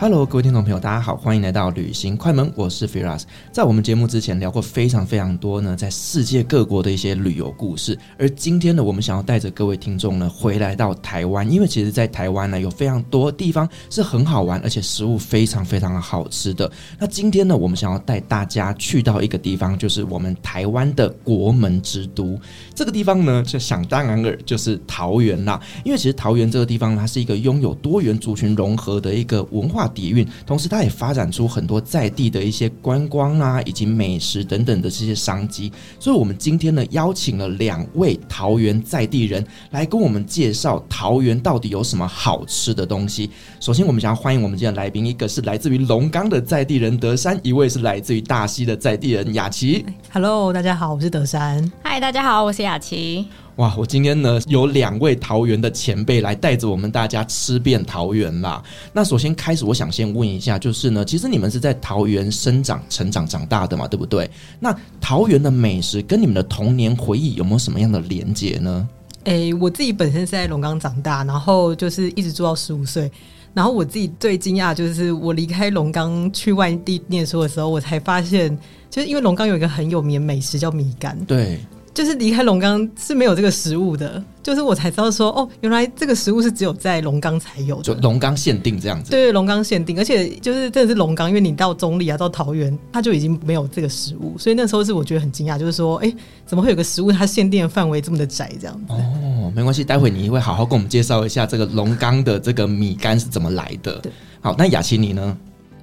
Hello，各位听众朋友，大家好，欢迎来到旅行快门，我是 Firas。在我们节目之前聊过非常非常多呢，在世界各国的一些旅游故事。而今天呢，我们想要带着各位听众呢，回来到台湾，因为其实，在台湾呢，有非常多地方是很好玩，而且食物非常非常的好吃的。那今天呢，我们想要带大家去到一个地方，就是我们台湾的国门之都。这个地方呢，就想当然尔就是桃园啦。因为其实桃园这个地方，它是一个拥有多元族群融合的一个文化底蕴，同时它也发展出很多在地的一些观光啊，以及美食等等的这些商机。所以，我们今天呢，邀请了两位桃园在地人来跟我们介绍桃园到底有什么好吃的东西。首先，我们想要欢迎我们今天的来宾，一个是来自于龙岗的在地人德山，一位是来自于大溪的在地人雅琪。Hello，大家好，我是德山。嗨，大家好，我是雅琪。哇，我今天呢有两位桃园的前辈来带着我们大家吃遍桃园啦。那首先开始，我想先问一下，就是呢，其实你们是在桃园生长、成长、长大的嘛，对不对？那桃园的美食跟你们的童年回忆有没有什么样的连结呢？诶、欸，我自己本身是在龙岗长大，然后就是一直住到十五岁。然后我自己最惊讶就是我离开龙岗去外地念书的时候，我才发现，就是因为龙岗有一个很有名的美食叫米干。对。就是离开龙岗是没有这个食物的，就是我才知道说哦，原来这个食物是只有在龙岗才有的，就龙岗限定这样子。对，龙岗限定，而且就是真的是龙岗，因为你到中坜啊，到桃园，它就已经没有这个食物，所以那时候是我觉得很惊讶，就是说，哎，怎么会有个食物它限定的范围这么的窄这样子？哦，没关系，待会你会好好跟我们介绍一下这个龙岗的这个米干是怎么来的。对，好，那雅琪你呢？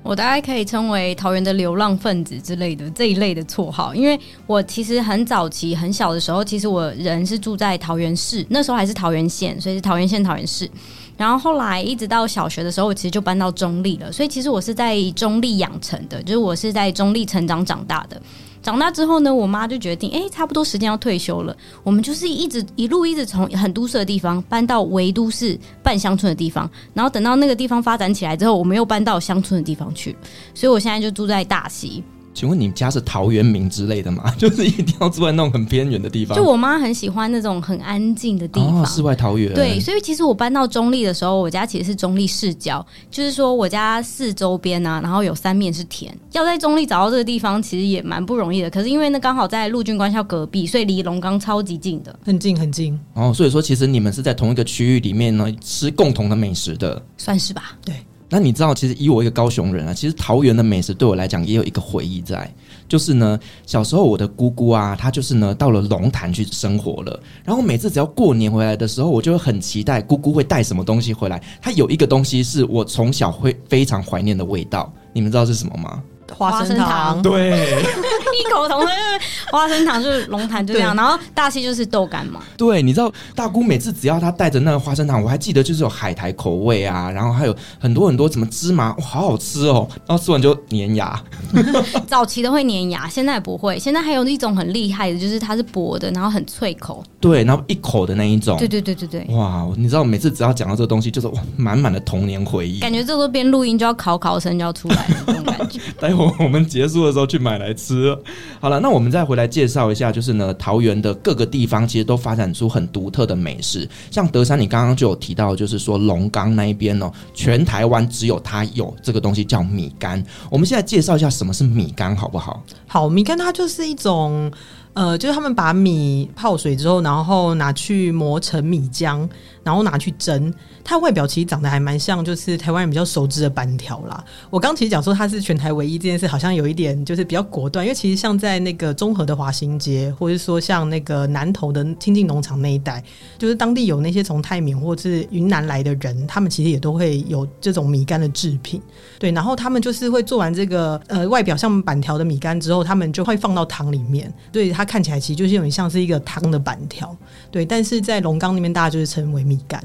我大概可以称为桃园的流浪分子之类的这一类的绰号，因为我其实很早期很小的时候，其实我人是住在桃园市，那时候还是桃园县，所以是桃园县桃园市。然后后来一直到小学的时候，我其实就搬到中立了，所以其实我是在中立养成的，就是我是在中立成长长大的。长大之后呢，我妈就决定，哎、差不多时间要退休了。我们就是一直一路一直从很都市的地方搬到围都市半乡村的地方，然后等到那个地方发展起来之后，我们又搬到乡村的地方去。所以我现在就住在大溪。请问你们家是陶渊明之类的吗？就是一定要住在那种很偏远的地方？就我妈很喜欢那种很安静的地方，哦，世外桃源。对，所以其实我搬到中立的时候，我家其实是中立市郊，就是说我家四周边啊，然后有三面是田。要在中立找到这个地方，其实也蛮不容易的。可是因为那刚好在陆军官校隔壁，所以离龙岗超级近的，很近很近。哦，所以说其实你们是在同一个区域里面呢，吃共同的美食的，算是吧？对。那你知道，其实以我一个高雄人啊，其实桃园的美食对我来讲也有一个回忆在，就是呢，小时候我的姑姑啊，她就是呢到了龙潭去生活了，然后每次只要过年回来的时候，我就会很期待姑姑会带什么东西回来。她有一个东西是我从小会非常怀念的味道，你们知道是什么吗？花生糖，对，异口同声，花生糖就是龙潭就这样，然后大溪就是豆干嘛。对，你知道大姑每次只要她带着那个花生糖，我还记得就是有海苔口味啊，然后还有很多很多什么芝麻，哇，好好吃哦，然后吃完就粘牙。早期的会粘牙，现在不会，现在还有一种很厉害的，就是它是薄的，然后很脆口。对，然后一口的那一种。对对对对对。哇，你知道每次只要讲到这个东西，就是哇，满满的童年回忆。感觉这时候边录音就要考考生就要出来了那种感觉。我们结束的时候去买来吃。好了，那我们再回来介绍一下，就是呢，桃园的各个地方其实都发展出很独特的美食。像德山，你刚刚就有提到，就是说龙岗那一边哦，全台湾只有它有这个东西叫米干。我们现在介绍一下什么是米干，好不好？好，米干它就是一种。呃，就是他们把米泡水之后，然后拿去磨成米浆，然后拿去蒸。它外表其实长得还蛮像，就是台湾人比较熟知的板条啦。我刚其实讲说它是全台唯一这件事，好像有一点就是比较果断，因为其实像在那个中和的华新街，或者说像那个南投的清境农场那一带，就是当地有那些从泰缅或者是云南来的人，他们其实也都会有这种米干的制品。对，然后他们就是会做完这个呃外表像板条的米干之后，他们就会放到汤里面，对它。看起来其实就是有点像是一个汤的板条，对。但是在龙岗那边，大家就是称为米干。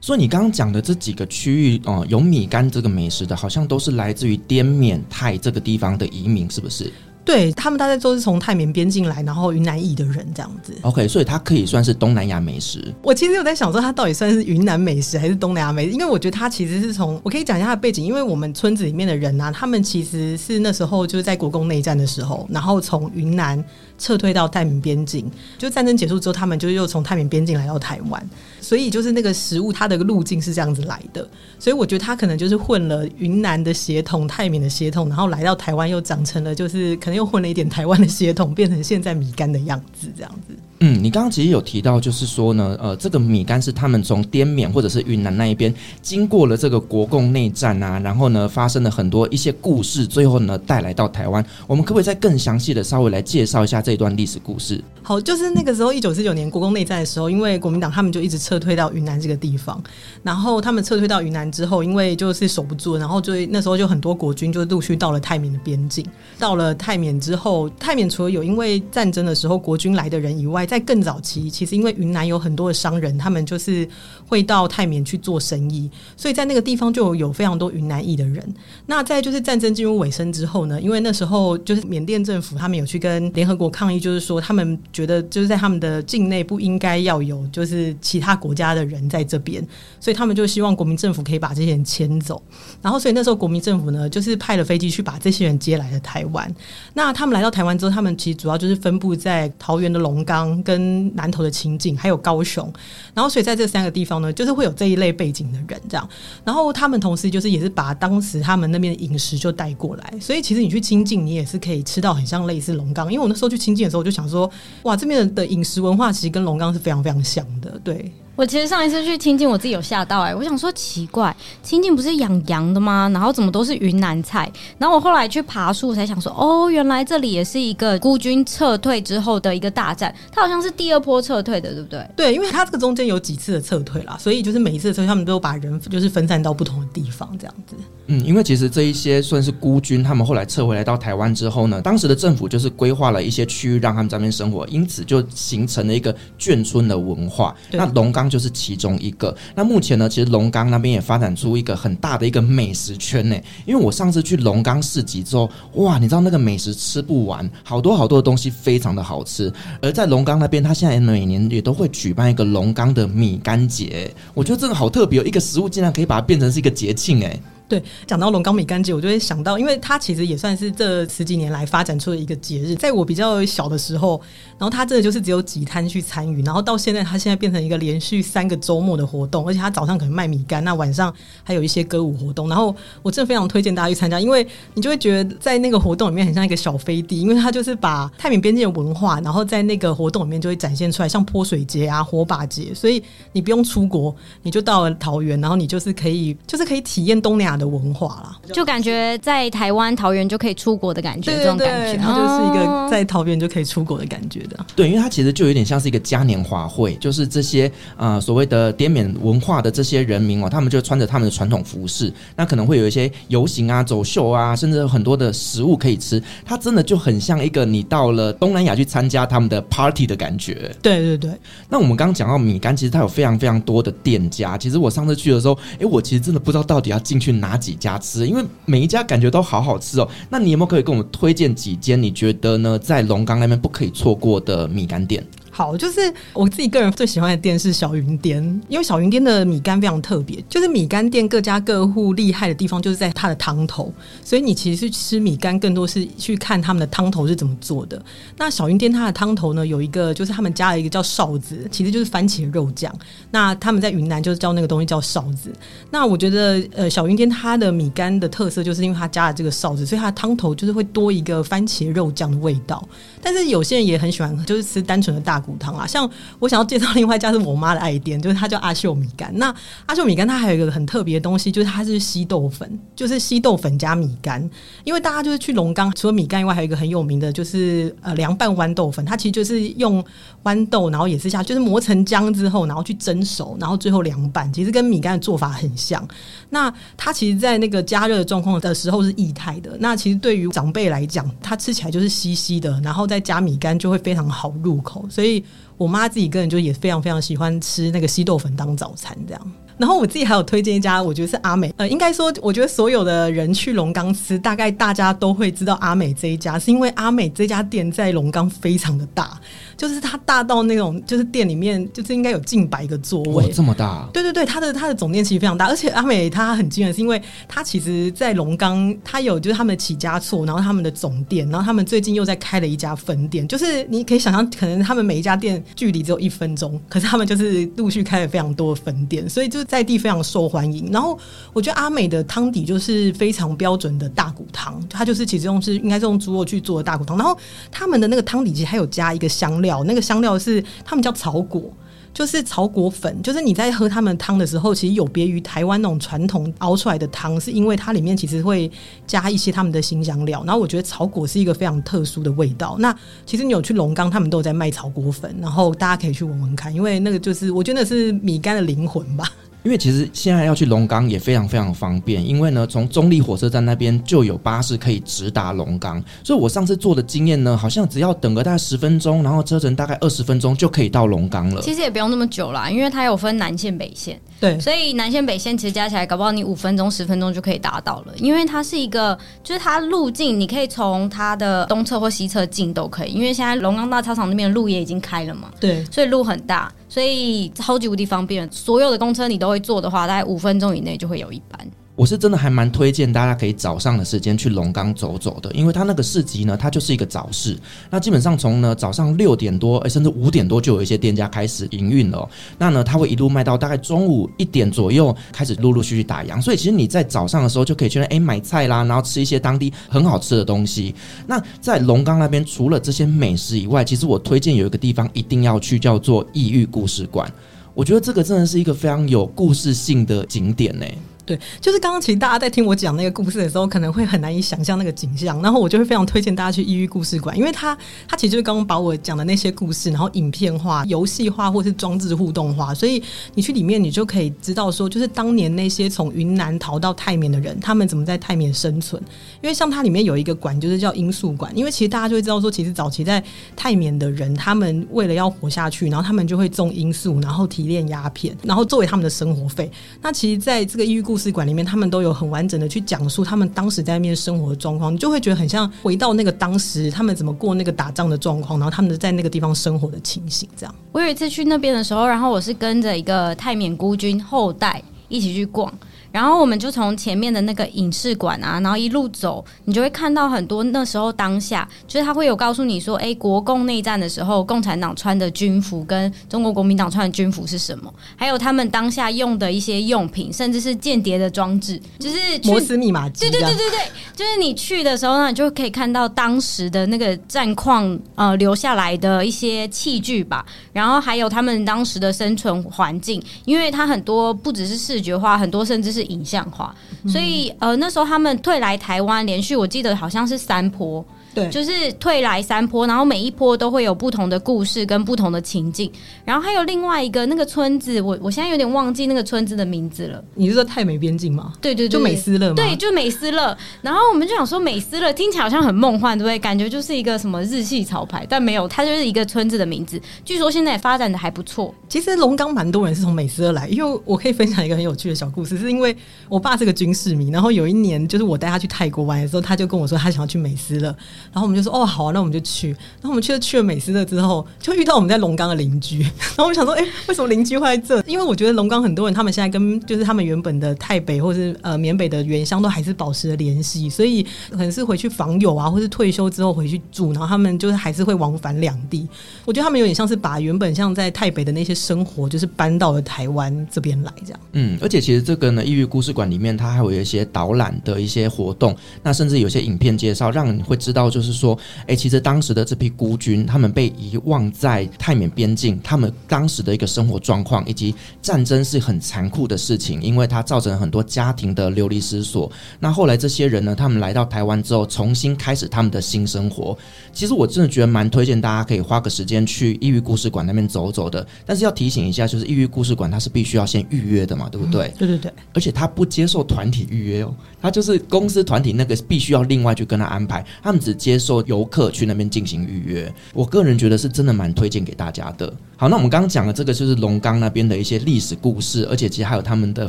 所以你刚刚讲的这几个区域，哦、呃，有米干这个美食的，好像都是来自于滇缅泰这个地方的移民，是不是？对，他们大概都是从泰缅边境来，然后云南裔的人这样子。OK，所以它可以算是东南亚美食。我其实有在想说，它到底算是云南美食还是东南亚美食？因为我觉得它其实是从，我可以讲一下它的背景，因为我们村子里面的人啊，他们其实是那时候就是在国共内战的时候，然后从云南。撤退到泰缅边境，就战争结束之后，他们就又从泰缅边境来到台湾，所以就是那个食物它的路径是这样子来的，所以我觉得他可能就是混了云南的血统、泰缅的血统，然后来到台湾又长成了，就是可能又混了一点台湾的血统，变成现在米干的样子这样子。嗯，你刚刚其实有提到，就是说呢，呃，这个米干是他们从滇缅或者是云南那一边经过了这个国共内战啊，然后呢发生了很多一些故事，最后呢带来到台湾。我们可不可以再更详细的稍微来介绍一下这段历史故事？好，就是那个时候一九四九年国共内战的时候，因为国民党他们就一直撤退到云南这个地方，然后他们撤退到云南之后，因为就是守不住，然后就那时候就很多国军就陆续到了泰缅的边境。到了泰缅之后，泰缅除了有因为战争的时候国军来的人以外，在更早期，其实因为云南有很多的商人，他们就是会到泰缅去做生意，所以在那个地方就有非常多云南裔的人。那在就是战争进入尾声之后呢，因为那时候就是缅甸政府他们有去跟联合国抗议，就是说他们觉得就是在他们的境内不应该要有就是其他国家的人在这边，所以他们就希望国民政府可以把这些人迁走。然后所以那时候国民政府呢，就是派了飞机去把这些人接来了台湾。那他们来到台湾之后，他们其实主要就是分布在桃园的龙岗跟南投的清境，还有高雄，然后所以在这三个地方呢，就是会有这一类背景的人这样，然后他们同时就是也是把当时他们那边的饮食就带过来，所以其实你去清境，你也是可以吃到很像类似龙岗，因为我那时候去清境的时候，我就想说，哇，这边的饮食文化其实跟龙岗是非常非常像的，对。我其实上一次去清境，我自己有吓到哎、欸，我想说奇怪，清境不是养羊的吗？然后怎么都是云南菜？然后我后来去爬树才想说，哦，原来这里也是一个孤军撤退之后的一个大战，它好像是第二波撤退的，对不对？对，因为它这个中间有几次的撤退啦，所以就是每一次的撤退，他们都把人就是分散到不同的地方，这样子。嗯，因为其实这一些算是孤军，他们后来撤回来到台湾之后呢，当时的政府就是规划了一些区域让他们在那边生活，因此就形成了一个眷村的文化。那龙岗就是其中一。个，那目前呢，其实龙岗那边也发展出一个很大的一个美食圈呢。因为我上次去龙岗市集之后，哇，你知道那个美食吃不完，好多好多的东西非常的好吃。而在龙岗那边，他现在每年也都会举办一个龙岗的米干节，我觉得这个好特别哦，一个食物竟然可以把它变成是一个节庆哎。对，讲到龙岗米干节，我就会想到，因为它其实也算是这十几年来发展出的一个节日。在我比较小的时候，然后它真的就是只有几摊去参与，然后到现在，它现在变成一个连续三个周末的活动，而且它早上可能卖米干，那晚上还有一些歌舞活动。然后我真的非常推荐大家去参加，因为你就会觉得在那个活动里面很像一个小飞地，因为它就是把泰缅边境的文化，然后在那个活动里面就会展现出来，像泼水节啊、火把节，所以你不用出国，你就到了桃园，然后你就是可以，就是可以体验东南亚的文化啦，就感觉在台湾桃园就可以出国的感觉，这种感觉，它就是一个在桃园就可以出国的感觉的。对，因为它其实就有点像是一个嘉年华会，就是这些啊、呃、所谓的滇缅文化的这些人民哦，他们就穿着他们的传统服饰，那可能会有一些游行啊、走秀啊，甚至有很多的食物可以吃。它真的就很像一个你到了东南亚去参加他们的 party 的感觉。对对对。那我们刚刚讲到米干，其实它有非常非常多的店家。其实我上次去的时候，哎，我其实真的不知道到底要进去哪哪几家。家吃，因为每一家感觉都好好吃哦。那你有没有可以跟我们推荐几间？你觉得呢？在龙岗那边不可以错过的米干店？好，就是我自己个人最喜欢的店是小云店，因为小云店的米干非常特别。就是米干店各家各户厉害的地方，就是在它的汤头。所以你其实吃米干，更多是去看他们的汤头是怎么做的。那小云店它的汤头呢，有一个就是他们加了一个叫哨子，其实就是番茄肉酱。那他们在云南就是叫那个东西叫哨子。那我觉得呃，小云店它的米干的特色，就是因为它加了这个哨子，所以它的汤头就是会多一个番茄肉酱的味道。但是有些人也很喜欢，就是吃单纯的大骨汤啊。像我想要介绍另外一家是我妈的爱店，就是它叫阿秀米干。那阿秀米干它还有一个很特别的东西，就是它是稀豆粉，就是稀豆粉加米干。因为大家就是去龙岗，除了米干以外，还有一个很有名的就是呃凉拌豌豆粉，它其实就是用豌豆，然后也是下就是磨成浆之后，然后去蒸熟，然后最后凉拌，其实跟米干的做法很像。那它其实，在那个加热的状况的时候是液态的。那其实对于长辈来讲，它吃起来就是稀稀的，然后再加米干就会非常好入口。所以我妈自己个人就也非常非常喜欢吃那个稀豆粉当早餐这样。然后我自己还有推荐一家，我觉得是阿美。呃，应该说，我觉得所有的人去龙岗吃，大概大家都会知道阿美这一家，是因为阿美这家店在龙岗非常的大，就是它大到那种，就是店里面就是应该有近百个座位，这么大？对对对，它的它的总店其实非常大，而且阿美它很惊人，是因为它其实，在龙岗它有就是他们的起家处，然后他们的总店，然后他们最近又在开了一家分店，就是你可以想象，可能他们每一家店距离只有一分钟，可是他们就是陆续开了非常多的分店，所以就。在地非常受欢迎，然后我觉得阿美的汤底就是非常标准的大骨汤，它就是其实用是应该是用猪肉去做的大骨汤，然后他们的那个汤底其实还有加一个香料，那个香料是他们叫草果，就是草果粉，就是你在喝他们汤的时候，其实有别于台湾那种传统熬出来的汤，是因为它里面其实会加一些他们的新香料，然后我觉得草果是一个非常特殊的味道。那其实你有去龙岗，他们都有在卖草果粉，然后大家可以去闻闻看，因为那个就是我觉得是米干的灵魂吧。因为其实现在要去龙岗也非常非常方便，因为呢，从中立火车站那边就有巴士可以直达龙岗，所以我上次坐的经验呢，好像只要等个大概十分钟，然后车程大概二十分钟就可以到龙岗了。其实也不用那么久啦，因为它有分南线北线，对，所以南线北线其实加起来，搞不好你五分钟、十分钟就可以达到了。因为它是一个，就是它路径，你可以从它的东侧或西侧进都可以，因为现在龙岗大操场那边的路也已经开了嘛，对，所以路很大。所以超级无敌方便，所有的公车你都会坐的话，大概五分钟以内就会有一班。我是真的还蛮推荐大家可以早上的时间去龙岗走走的，因为它那个市集呢，它就是一个早市。那基本上从呢早上六点多，甚至五点多就有一些店家开始营运了。那呢，它会一路卖到大概中午一点左右，开始陆陆续续打烊。所以其实你在早上的时候就可以去那诶买菜啦，然后吃一些当地很好吃的东西。那在龙岗那边，除了这些美食以外，其实我推荐有一个地方一定要去，叫做异域故事馆。我觉得这个真的是一个非常有故事性的景点呢。对，就是刚刚其实大家在听我讲那个故事的时候，可能会很难以想象那个景象，然后我就会非常推荐大家去异域故事馆，因为它它其实就是刚刚把我讲的那些故事，然后影片化、游戏化或是装置互动化，所以你去里面你就可以知道说，就是当年那些从云南逃到泰缅的人，他们怎么在泰缅生存。因为像它里面有一个馆，就是叫罂粟馆，因为其实大家就会知道说，其实早期在泰缅的人，他们为了要活下去，然后他们就会种罂粟，然后提炼鸦片，然后作为他们的生活费。那其实在这个异域故事馆里面，他们都有很完整的去讲述他们当时在那边生活的状况，你就会觉得很像回到那个当时他们怎么过那个打仗的状况，然后他们在那个地方生活的情形。这样，我有一次去那边的时候，然后我是跟着一个泰缅孤军后代一起去逛。然后我们就从前面的那个影视馆啊，然后一路走，你就会看到很多那时候当下，就是他会有告诉你说，哎，国共内战的时候，共产党穿的军服跟中国国民党穿的军服是什么？还有他们当下用的一些用品，甚至是间谍的装置，就是摩斯密码机。对对对对对，就是你去的时候呢，你就可以看到当时的那个战况，呃，留下来的一些器具吧，然后还有他们当时的生存环境，因为它很多不只是视觉化，很多甚至是。影像化，所以呃那时候他们退来台湾，连续我记得好像是三波。对，就是退来三坡，然后每一坡都会有不同的故事跟不同的情境，然后还有另外一个那个村子，我我现在有点忘记那个村子的名字了。你是说泰美边境吗？对对对，就美斯乐吗？对，就美斯乐。然后我们就想说美斯乐听起来好像很梦幻，对不对？感觉就是一个什么日系潮牌，但没有，它就是一个村子的名字。据说现在也发展的还不错。其实龙岗蛮多人是从美斯乐来，因为我可以分享一个很有趣的小故事，是因为我爸是个军事迷，然后有一年就是我带他去泰国玩的时候，他就跟我说他想要去美斯乐，然后我们就说哦好啊。那我们就去，然后我们去了去了美斯乐之后，就遇到我们在龙岗的邻居。然后我们想说，哎、为什么邻居会在这？因为我觉得龙岗很多人，他们现在跟就是他们原本的泰北或是呃缅北的原乡都还是保持了联系，所以可能是回去访友啊，或是退休之后回去住，然后他们就是还是会往返两地。我觉得他们有点像是把原本像在泰北的那些生活，就是搬到了台湾这边来这样。嗯，而且其实这个呢，异域故事馆里面它还有一些导览的一些活动，那甚至有些影片介绍，让你会知道到，就是说，哎、欸，其实当时的这批孤军，他们被遗忘在泰缅边境，他们当时的一个生活状况，以及战争是很残酷的事情，因为它造成了很多家庭的流离失所。那后来这些人呢，他们来到台湾之后，重新开始他们的新生活。其实我真的觉得蛮推荐大家可以花个时间去异域故事馆那边走走的。但是要提醒一下，就是异域故事馆它是必须要先预约的嘛，对不对？对对对。而且他不接受团体预约哦，他就是公司团体那个必须要另外去跟他安排，他们只接受游客去那边进行预约。我个人觉得是真的蛮推荐给大家的。好，那我们刚刚讲的这个就是龙岗那边的一些历史故事，而且其实还有他们的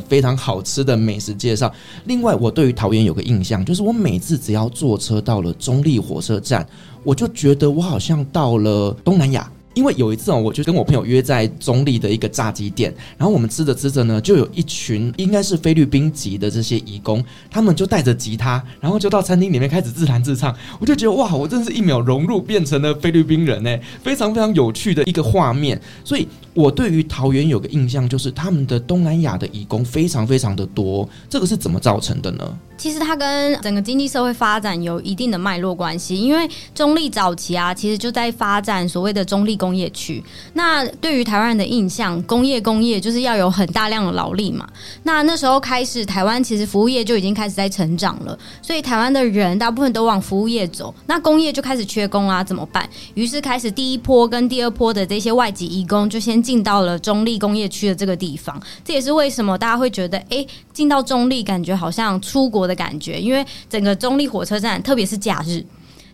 非常好吃的美食介绍。另外，我对于桃园有个印象，就是我每次只要坐车到了中立火车站，我就觉得我好像到了东南亚。因为有一次哦，我就跟我朋友约在中坜的一个炸鸡店，然后我们吃着吃着呢，就有一群应该是菲律宾籍的这些移工，他们就带着吉他，然后就到餐厅里面开始自弹自唱，我就觉得哇，我真是一秒融入变成了菲律宾人呢，非常非常有趣的一个画面。所以我对于桃园有个印象，就是他们的东南亚的移工非常非常的多，这个是怎么造成的呢？其实它跟整个经济社会发展有一定的脉络关系，因为中立早期啊，其实就在发展所谓的中立工业区。那对于台湾人的印象，工业工业就是要有很大量的劳力嘛。那那时候开始，台湾其实服务业就已经开始在成长了，所以台湾的人大部分都往服务业走。那工业就开始缺工啊，怎么办？于是开始第一波跟第二波的这些外籍移工就先进到了中立工业区的这个地方。这也是为什么大家会觉得，哎，进到中立感觉好像出国的感觉，因为整个中立火车站，特别是假日，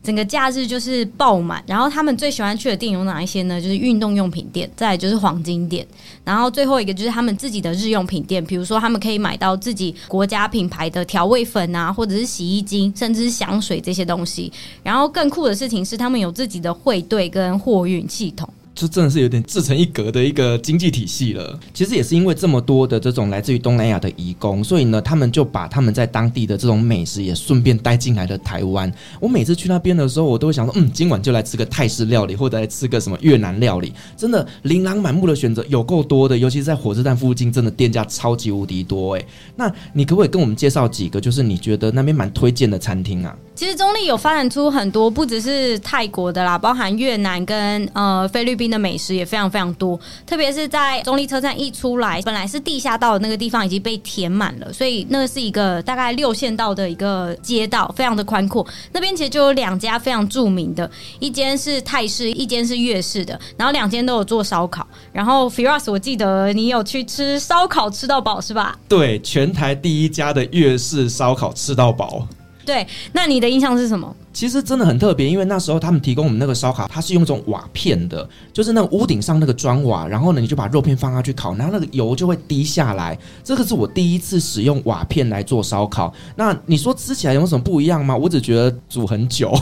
整个假日就是爆满。然后他们最喜欢去的店有哪一些呢？就是运动用品店，再就是黄金店，然后最后一个就是他们自己的日用品店，比如说他们可以买到自己国家品牌的调味粉啊，或者是洗衣精，甚至是香水这些东西。然后更酷的事情是，他们有自己的汇兑跟货运系统。就真的是有点自成一格的一个经济体系了。其实也是因为这么多的这种来自于东南亚的移工，所以呢，他们就把他们在当地的这种美食也顺便带进来了台湾。我每次去那边的时候，我都会想说，嗯，今晚就来吃个泰式料理，或者来吃个什么越南料理。真的琳琅满目的选择有够多的，尤其是在火车站附近，真的店家超级无敌多诶。那你可不可以跟我们介绍几个，就是你觉得那边蛮推荐的餐厅啊？其实中立有发展出很多，不只是泰国的啦，包含越南跟呃菲律宾的美食也非常非常多。特别是在中立车站一出来，本来是地下道的那个地方已经被填满了，所以那是一个大概六线道的一个街道，非常的宽阔。那边其实就有两家非常著名的，一间是泰式，一间是粤式的，然后两间都有做烧烤。然后 Firas，我记得你有去吃烧烤吃到饱是吧？对，全台第一家的粤式烧烤吃到饱。对，那你的印象是什么？其实真的很特别，因为那时候他们提供我们那个烧烤，它是用一种瓦片的，就是那个屋顶上那个砖瓦，然后呢，你就把肉片放下去烤，然后那个油就会滴下来。这个是我第一次使用瓦片来做烧烤。那你说吃起来有什么不一样吗？我只觉得煮很久，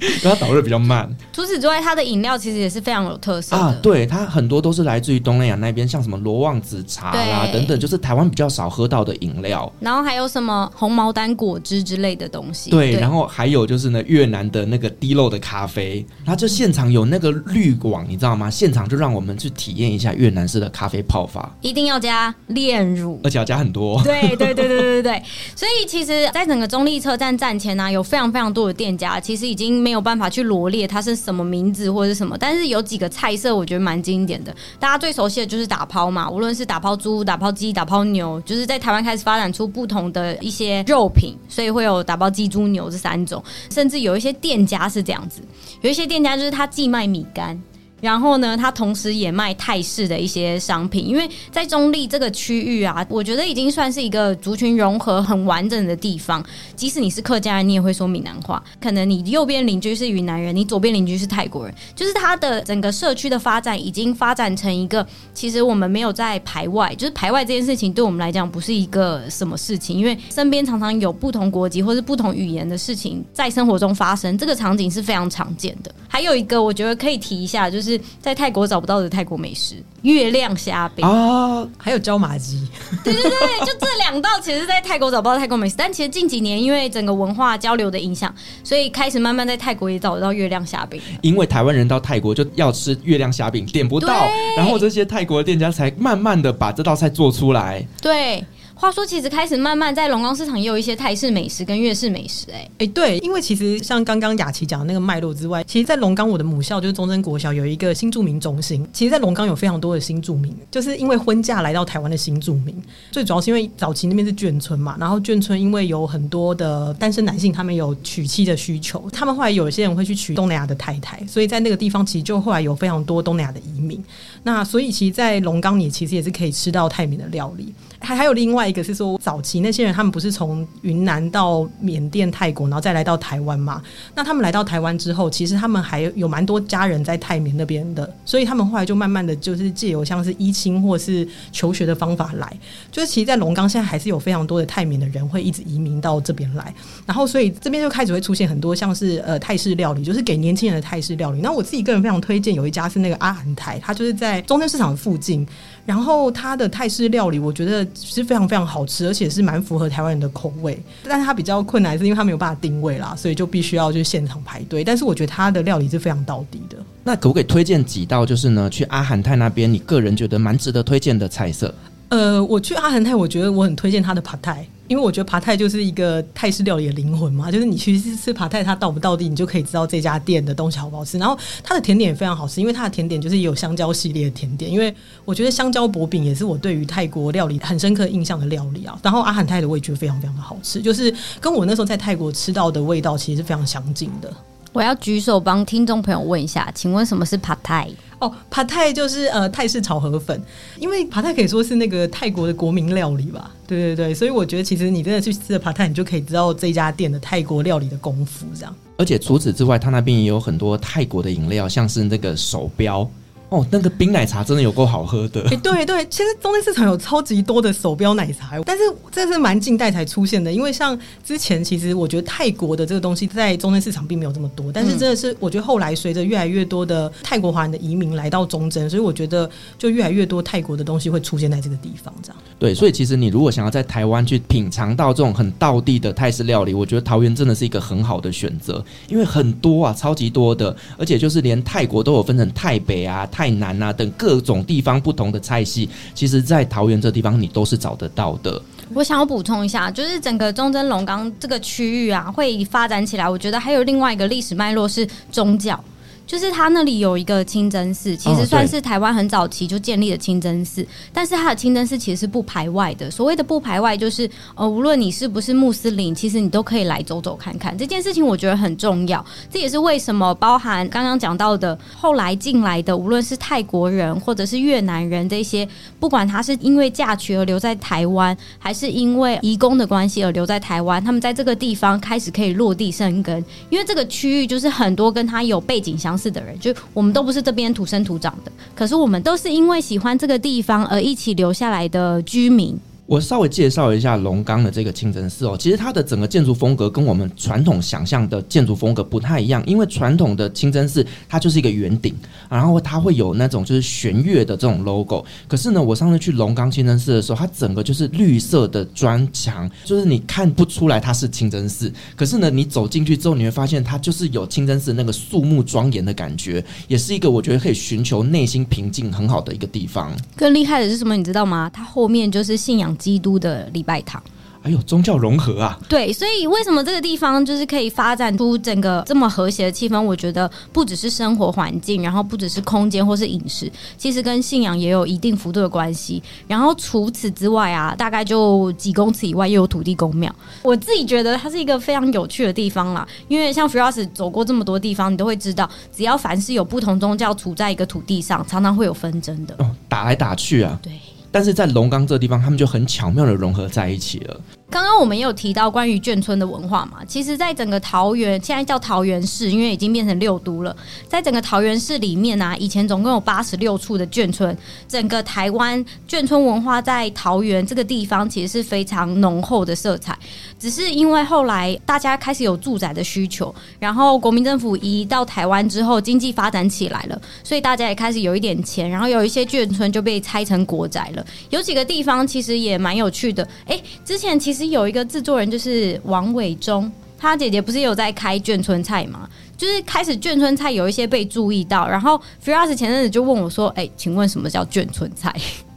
因为它导热比较慢。除此之外，它的饮料其实也是非常有特色啊。对，它很多都是来自于东南亚那边，像什么罗旺子茶啦等等，就是台湾比较少喝到的饮料。然后还有什么红毛丹果汁之类的东西。对，对然后还有。就是呢，越南的那个滴漏的咖啡，然后就现场有那个滤网，你知道吗？现场就让我们去体验一下越南式的咖啡泡法，一定要加炼乳，而且要加很多。对对对对对对对。所以其实，在整个中立车站站前呢、啊，有非常非常多的店家，其实已经没有办法去罗列它是什么名字或者是什么，但是有几个菜色我觉得蛮经典的，大家最熟悉的就是打抛嘛，无论是打抛猪、打抛鸡、打抛牛，就是在台湾开始发展出不同的一些肉品，所以会有打抛鸡、猪、牛这三种。甚至有一些店家是这样子，有一些店家就是他既卖米干。然后呢，他同时也卖泰式的一些商品，因为在中立这个区域啊，我觉得已经算是一个族群融合很完整的地方。即使你是客家人，你也会说闽南话。可能你右边邻居是云南人，你左边邻居是泰国人，就是他的整个社区的发展已经发展成一个，其实我们没有在排外，就是排外这件事情对我们来讲不是一个什么事情，因为身边常常有不同国籍或是不同语言的事情在生活中发生，这个场景是非常常见的。还有一个我觉得可以提一下，就是。是在泰国找不到的泰国美食，月亮虾饼啊，还有椒麻鸡。对对对，就这两道，其实，在泰国找不到泰国美食，但其实近几年因为整个文化交流的影响，所以开始慢慢在泰国也找得到月亮虾饼。因为台湾人到泰国就要吃月亮虾饼，点不到，然后这些泰国的店家才慢慢的把这道菜做出来。对。话说，其实开始慢慢在龙岗市场也有一些泰式美食跟粤式美食、欸，哎哎，对，因为其实像刚刚雅琪讲的那个脉络之外，其实，在龙岗我的母校就是中正国小有一个新住民中心。其实，在龙岗有非常多的新住民，就是因为婚嫁来到台湾的新住民。最主要是因为早期那边是眷村嘛，然后眷村因为有很多的单身男性，他们有娶妻的需求，他们后来有一些人会去娶东南亚的太太，所以在那个地方其实就后来有非常多东南亚的移民。那所以，其实，在龙岗你其实也是可以吃到泰米的料理。还还有另外一个是说，早期那些人他们不是从云南到缅甸、泰国，然后再来到台湾嘛？那他们来到台湾之后，其实他们还有蛮多家人在泰缅那边的，所以他们后来就慢慢的就是借由像是依亲或是求学的方法来。就是其实，在龙岗现在还是有非常多的泰缅的人会一直移民到这边来，然后所以这边就开始会出现很多像是呃泰式料理，就是给年轻人的泰式料理。那我自己个人非常推荐有一家是那个阿涵泰，它就是在中山市场附近。然后它的泰式料理，我觉得是非常非常好吃，而且是蛮符合台湾人的口味。但是它比较困难，是因为它没有办法定位啦，所以就必须要去现场排队。但是我觉得它的料理是非常到底的。那可不可以推荐几道？就是呢，去阿罕泰那边，你个人觉得蛮值得推荐的菜色？呃，我去阿涵泰，我觉得我很推荐他的 Pad Thai。因为我觉得爬泰就是一个泰式料理的灵魂嘛，就是你去吃爬泰，它到不到地，你就可以知道这家店的东西好不好吃。然后它的甜点也非常好吃，因为它的甜点就是也有香蕉系列的甜点。因为我觉得香蕉薄饼也是我对于泰国料理很深刻印象的料理啊。然后阿涵泰的味觉非常非常的好吃，就是跟我那时候在泰国吃到的味道其实是非常相近的。我要举手帮听众朋友问一下，请问什么是 p a t a i？哦，p a t a i 就是呃泰式炒河粉，因为 p a t a i 可以说是那个泰国的国民料理吧？对对对，所以我觉得其实你真的去吃了扒泰，你就可以知道这家店的泰国料理的功夫这样。而且除此之外，他那边也有很多泰国的饮料，像是那个手标。哦，那个冰奶茶真的有够好喝的。哎、欸，对对，其实中间市场有超级多的手标奶茶，但是这是蛮近代才出现的。因为像之前，其实我觉得泰国的这个东西在中间市场并没有这么多，但是真的是我觉得后来随着越来越多的泰国华人的移民来到中正，所以我觉得就越来越多泰国的东西会出现在这个地方，这样。对，所以其实你如果想要在台湾去品尝到这种很道地的泰式料理，我觉得桃园真的是一个很好的选择，因为很多啊，超级多的，而且就是连泰国都有分成泰北啊。泰太南啊等各种地方不同的菜系，其实，在桃园这地方你都是找得到的。我想要补充一下，就是整个中正龙岗这个区域啊，会发展起来，我觉得还有另外一个历史脉络是宗教。就是它那里有一个清真寺，其实算是台湾很早期就建立的清真寺，但是它的清真寺其实是不排外的。所谓的不排外，就是呃，无论你是不是穆斯林，其实你都可以来走走看看。这件事情我觉得很重要，这也是为什么包含刚刚讲到的后来进来的，无论是泰国人或者是越南人这些，不管他是因为嫁娶而留在台湾，还是因为移工的关系而留在台湾，他们在这个地方开始可以落地生根，因为这个区域就是很多跟他有背景相。是的人，就我们都不是这边土生土长的，可是我们都是因为喜欢这个地方而一起留下来的居民。我稍微介绍一下龙岗的这个清真寺哦，其实它的整个建筑风格跟我们传统想象的建筑风格不太一样，因为传统的清真寺它就是一个圆顶，然后它会有那种就是弦乐的这种 logo。可是呢，我上次去龙岗清真寺的时候，它整个就是绿色的砖墙，就是你看不出来它是清真寺。可是呢，你走进去之后，你会发现它就是有清真寺那个肃穆庄严的感觉，也是一个我觉得可以寻求内心平静很好的一个地方。更厉害的是什么？你知道吗？它后面就是信仰。基督的礼拜堂。还有宗教融合啊，对，所以为什么这个地方就是可以发展出整个这么和谐的气氛？我觉得不只是生活环境，然后不只是空间或是饮食，其实跟信仰也有一定幅度的关系。然后除此之外啊，大概就几公尺以外又有土地公庙。我自己觉得它是一个非常有趣的地方啦，因为像 Firas 走过这么多地方，你都会知道，只要凡是有不同宗教处在一个土地上，常常会有纷争的，哦，打来打去啊，对。但是在龙岗这个地方，他们就很巧妙的融合在一起了。刚刚我们也有提到关于眷村的文化嘛，其实，在整个桃园，现在叫桃园市，因为已经变成六都了。在整个桃园市里面啊，以前总共有八十六处的眷村。整个台湾眷村文化在桃园这个地方，其实是非常浓厚的色彩。只是因为后来大家开始有住宅的需求，然后国民政府移到台湾之后，经济发展起来了，所以大家也开始有一点钱，然后有一些眷村就被拆成国宅了。有几个地方其实也蛮有趣的，哎、之前其实。有一个制作人就是王伟忠，他姐姐不是有在开眷村菜吗？就是开始眷村菜有一些被注意到，然后 Firas 前阵子就问我说：“哎、请问什么叫眷村菜？”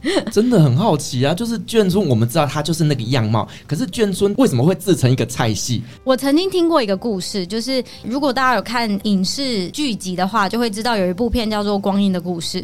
真的很好奇啊！就是眷村，我们知道它就是那个样貌，可是眷村为什么会自成一个菜系？我曾经听过一个故事，就是如果大家有看影视剧集的话，就会知道有一部片叫做《光阴的故事》。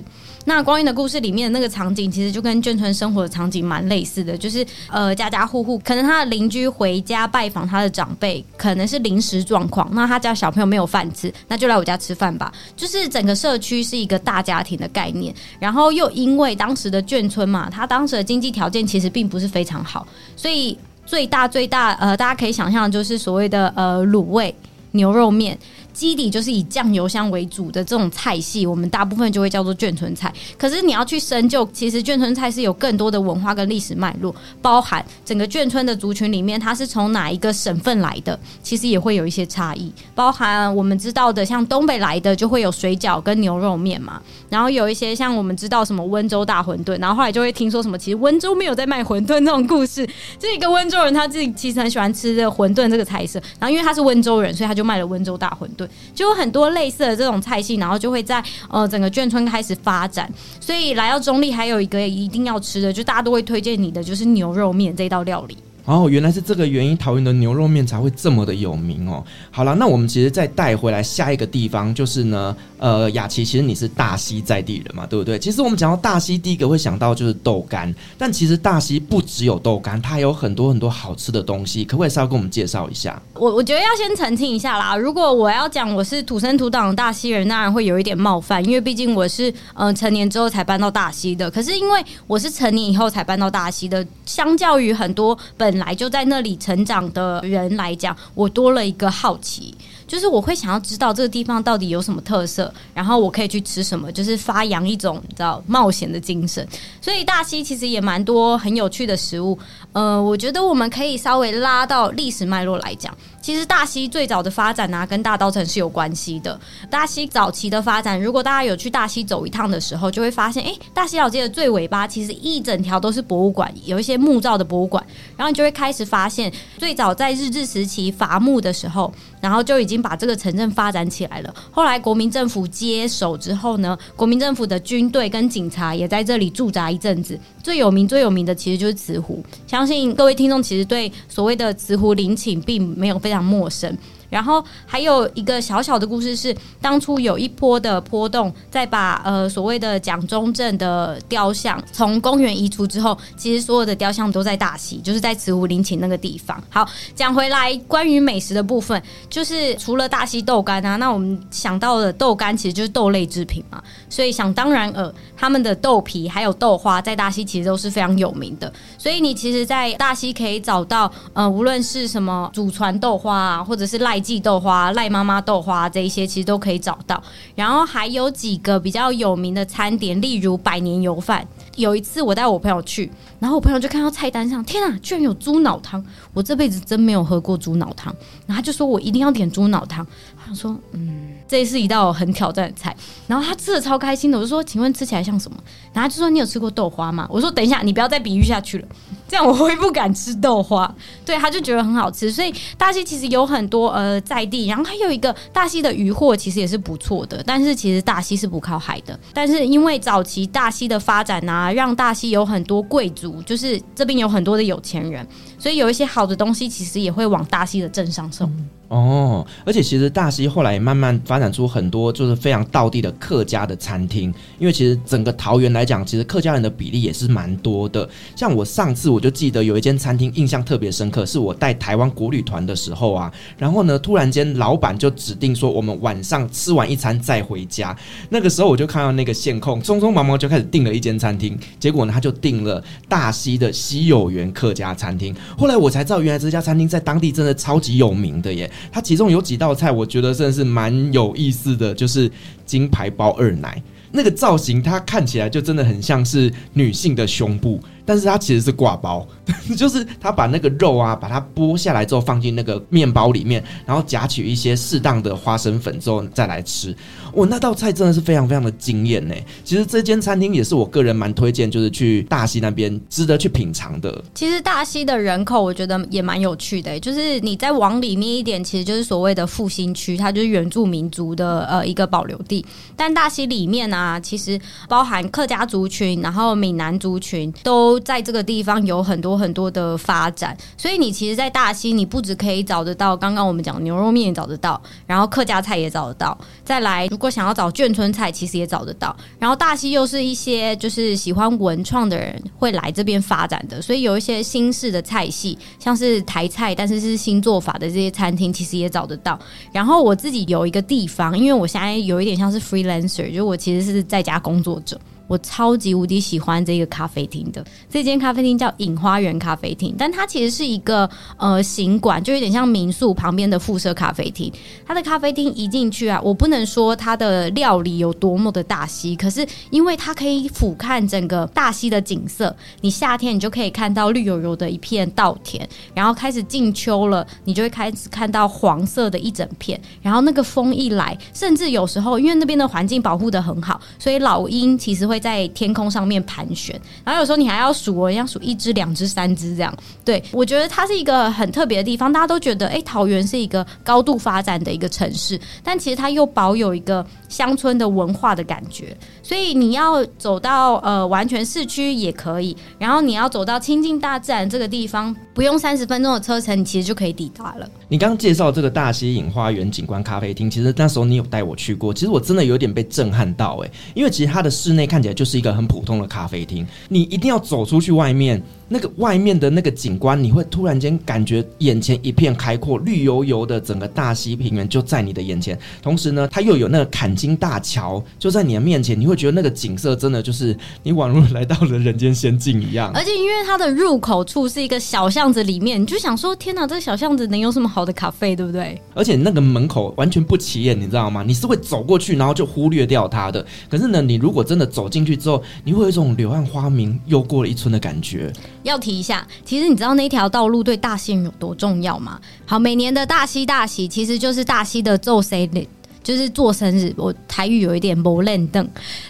那《光阴的故事》里面的那个场景，其实就跟眷村生活的场景蛮类似的，就是呃，家家户户可能他的邻居回家拜访他的长辈，可能是临时状况，那他家小朋友没有饭吃，那就来我家吃饭吧。就是整个社区是一个大家庭的概念，然后又因为当时的眷村嘛，他当时的经济条件其实并不是非常好，所以最大最大呃，大家可以想象就是所谓的呃卤味牛肉面。基底就是以酱油香为主的这种菜系，我们大部分就会叫做眷村菜。可是你要去深究，其实眷村菜是有更多的文化跟历史脉络，包含整个眷村的族群里面，它是从哪一个省份来的，其实也会有一些差异。包含我们知道的，像东北来的就会有水饺跟牛肉面嘛，然后有一些像我们知道什么温州大馄饨，然后后来就会听说什么，其实温州没有在卖馄饨那种故事。这一个温州人他自己其实很喜欢吃这馄饨这个菜色，然后因为他是温州人，所以他就卖了温州大馄饨。就有很多类似的这种菜系，然后就会在呃整个眷村开始发展。所以来到中立，还有一个一定要吃的，就大家都会推荐你的，就是牛肉面这道料理。哦，原来是这个原因，桃园的牛肉面才会这么的有名哦。好了，那我们其实再带回来下一个地方，就是呢，呃，雅琪，其实你是大溪在地人嘛，对不对？其实我们讲到大溪，第一个会想到就是豆干，但其实大溪不只有豆干，它有很多很多好吃的东西，可不可以稍微跟我们介绍一下？我我觉得要先澄清一下啦，如果我要讲我是土生土长的大溪人，当然会有一点冒犯，因为毕竟我是呃成年之后才搬到大溪的。可是因为我是成年以后才搬到大溪的，相较于很多本来就在那里成长的人来讲，我多了一个好奇。就是我会想要知道这个地方到底有什么特色，然后我可以去吃什么，就是发扬一种你知道冒险的精神。所以大溪其实也蛮多很有趣的食物。呃，我觉得我们可以稍微拉到历史脉络来讲。其实大溪最早的发展啊，跟大稻埕是有关系的。大溪早期的发展，如果大家有去大溪走一趟的时候，就会发现，哎，大溪老街的最尾巴其实一整条都是博物馆，有一些木造的博物馆。然后你就会开始发现，最早在日治时期伐木的时候，然后就已经把这个城镇发展起来了。后来国民政府接手之后呢，国民政府的军队跟警察也在这里驻扎一阵子。最有名、最有名的其实就是慈湖，相信各位听众其实对所谓的慈湖陵寝并没有非 常陌生。然后还有一个小小的故事是，当初有一波的波动，在把呃所谓的蒋中正的雕像从公园移除之后，其实所有的雕像都在大溪，就是在慈湖陵寝那个地方。好，讲回来，关于美食的部分，就是除了大溪豆干啊，那我们想到的豆干其实就是豆类制品嘛，所以想当然尔，他们的豆皮还有豆花在大溪其实都是非常有名的。所以你其实，在大溪可以找到呃，无论是什么祖传豆花啊，或者是赖记豆花、赖妈妈豆花这一些，其实都可以找到。然后还有几个比较有名的餐点，例如百年油饭。有一次我带我朋友去，然后我朋友就看到菜单上，天啊，居然有猪脑汤！我这辈子真没有喝过猪脑汤，然后他就说我一定要点猪脑汤。他说，嗯，这是一道很挑战的菜。然后他吃的超开心的，我就说，请问吃起来像什么？然后他就说，你有吃过豆花吗？我说，等一下，你不要再比喻下去了，这样我会不敢吃豆花。对，他就觉得很好吃。所以大溪其实有很多呃在地，然后还有一个大溪的渔获其实也是不错的。但是其实大溪是不靠海的，但是因为早期大溪的发展啊，让大溪有很多贵族，就是这边有很多的有钱人，所以有一些好的东西其实也会往大溪的镇上送。哦，而且其实大溪后来慢慢发展出很多就是非常道地的客家的餐厅，因为其实整个桃园来讲，其实客家人的比例也是蛮多的。像我上次我我就记得有一间餐厅印象特别深刻，是我带台湾国旅团的时候啊，然后呢突然间老板就指定说我们晚上吃完一餐再回家，那个时候我就看到那个线控匆匆忙忙就开始订了一间餐厅，结果呢他就订了大溪的溪有园客家餐厅，后来我才知道原来这家餐厅在当地真的超级有名的耶。它其中有几道菜，我觉得真的是蛮有意思的，就是金牌包二奶。那个造型，它看起来就真的很像是女性的胸部，但是它其实是挂包，就是他把那个肉啊，把它剥下来之后放进那个面包里面，然后夹取一些适当的花生粉之后再来吃。哇，那道菜真的是非常非常的惊艳呢。其实这间餐厅也是我个人蛮推荐，就是去大溪那边值得去品尝的。其实大溪的人口我觉得也蛮有趣的，就是你再往里面一点，其实就是所谓的复兴区，它就是原住民族的呃一个保留地。但大溪里面啊，其实包含客家族群，然后闽南族群都。在这个地方有很多很多的发展，所以你其实，在大溪，你不只可以找得到刚刚我们讲牛肉面找得到，然后客家菜也找得到。再来，如果想要找眷村菜，其实也找得到。然后大溪又是一些就是喜欢文创的人会来这边发展的，所以有一些新式的菜系，像是台菜，但是是新做法的这些餐厅，其实也找得到。然后我自己有一个地方，因为我现在有一点像是 freelancer，就我其实是在家工作者。我超级无敌喜欢这个咖啡厅的，这间咖啡厅叫隐花园咖啡厅，但它其实是一个呃行馆，就有点像民宿旁边的附设咖啡厅。它的咖啡厅一进去啊，我不能说它的料理有多么的大溪，可是因为它可以俯瞰整个大溪的景色，你夏天你就可以看到绿油油的一片稻田，然后开始进秋了，你就会开始看到黄色的一整片，然后那个风一来，甚至有时候因为那边的环境保护得很好，所以老鹰其实会。在天空上面盘旋，然后有时候你还要数哦，要数一只、两只、三只这样。对，我觉得它是一个很特别的地方，大家都觉得，哎，桃园是一个高度发展的一个城市，但其实它又保有一个乡村的文化的感觉。所以你要走到呃完全市区也可以，然后你要走到亲近大自然这个地方，不用三十分钟的车程，你其实就可以抵达了。你刚刚介绍这个大溪隐花园景观咖啡厅，其实那时候你有带我去过，其实我真的有点被震撼到哎，因为其实它的室内看起来就是一个很普通的咖啡厅，你一定要走出去外面。那个外面的那个景观，你会突然间感觉眼前一片开阔，绿油油的整个大溪平原就在你的眼前。同时呢，它又有那个坎金大桥就在你的面前，你会觉得那个景色真的就是你宛如来到了人间仙境一样。而且因为它的入口处是一个小巷子里面，你就想说：天哪，这个小巷子能有什么好的咖啡，对不对？而且那个门口完全不起眼，你知道吗？你是会走过去，然后就忽略掉它的。可是呢，你如果真的走进去之后，你会有一种柳暗花明又过了一村的感觉。要提一下，其实你知道那条道路对大溪人有多重要吗？好，每年的大溪大喜，其实就是大溪的做谁的，就是做生日。我台语有一点不认得，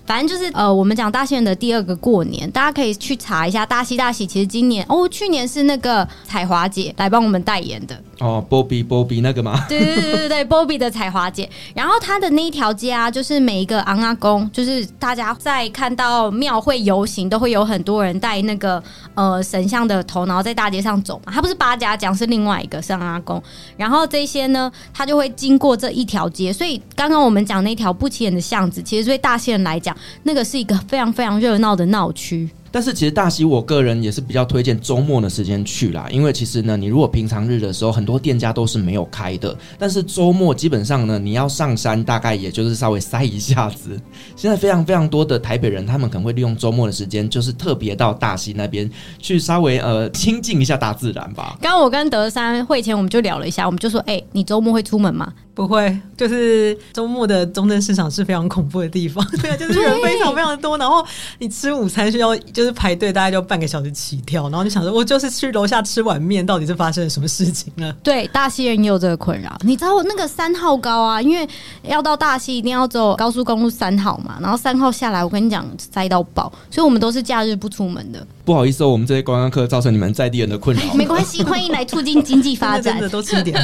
反正就是呃，我们讲大溪人的第二个过年，大家可以去查一下大溪大喜。其实今年哦，去年是那个彩华姐来帮我们代言的。哦，Bobby Bobby 那个吗？对对对对对，Bobby 的彩华姐。然后他的那一条街啊，就是每一个昂阿公，就是大家在看到庙会游行，都会有很多人带那个呃神像的头，然后在大街上走嘛。他不是八家将，是另外一个是昂阿公。然后这些呢，他就会经过这一条街。所以刚刚我们讲那条不起眼的巷子，其实对大溪人来讲，那个是一个非常非常热闹的闹区。但是其实大溪，我个人也是比较推荐周末的时间去啦，因为其实呢，你如果平常日的时候，很多店家都是没有开的。但是周末基本上呢，你要上山，大概也就是稍微塞一下子。现在非常非常多的台北人，他们可能会利用周末的时间，就是特别到大溪那边去稍微呃亲近一下大自然吧。刚刚我跟德山会前我们就聊了一下，我们就说，哎、你周末会出门吗？不会，就是周末的中正市场是非常恐怖的地方，对，就是人非常非常多，然后你吃午餐需要就是排队，大概就半个小时起跳，然后你想说，我就是去楼下吃碗面，到底是发生了什么事情呢？对，大溪人也有这个困扰。你知道那个三号高啊，因为要到大溪一定要走高速公路三号嘛，然后三号下来，我跟你讲塞到爆，所以我们都是假日不出门的。不好意思哦，我们这些观光客造成你们在地人的困扰。没关系，欢迎来促进经济发展。真的都吃一点。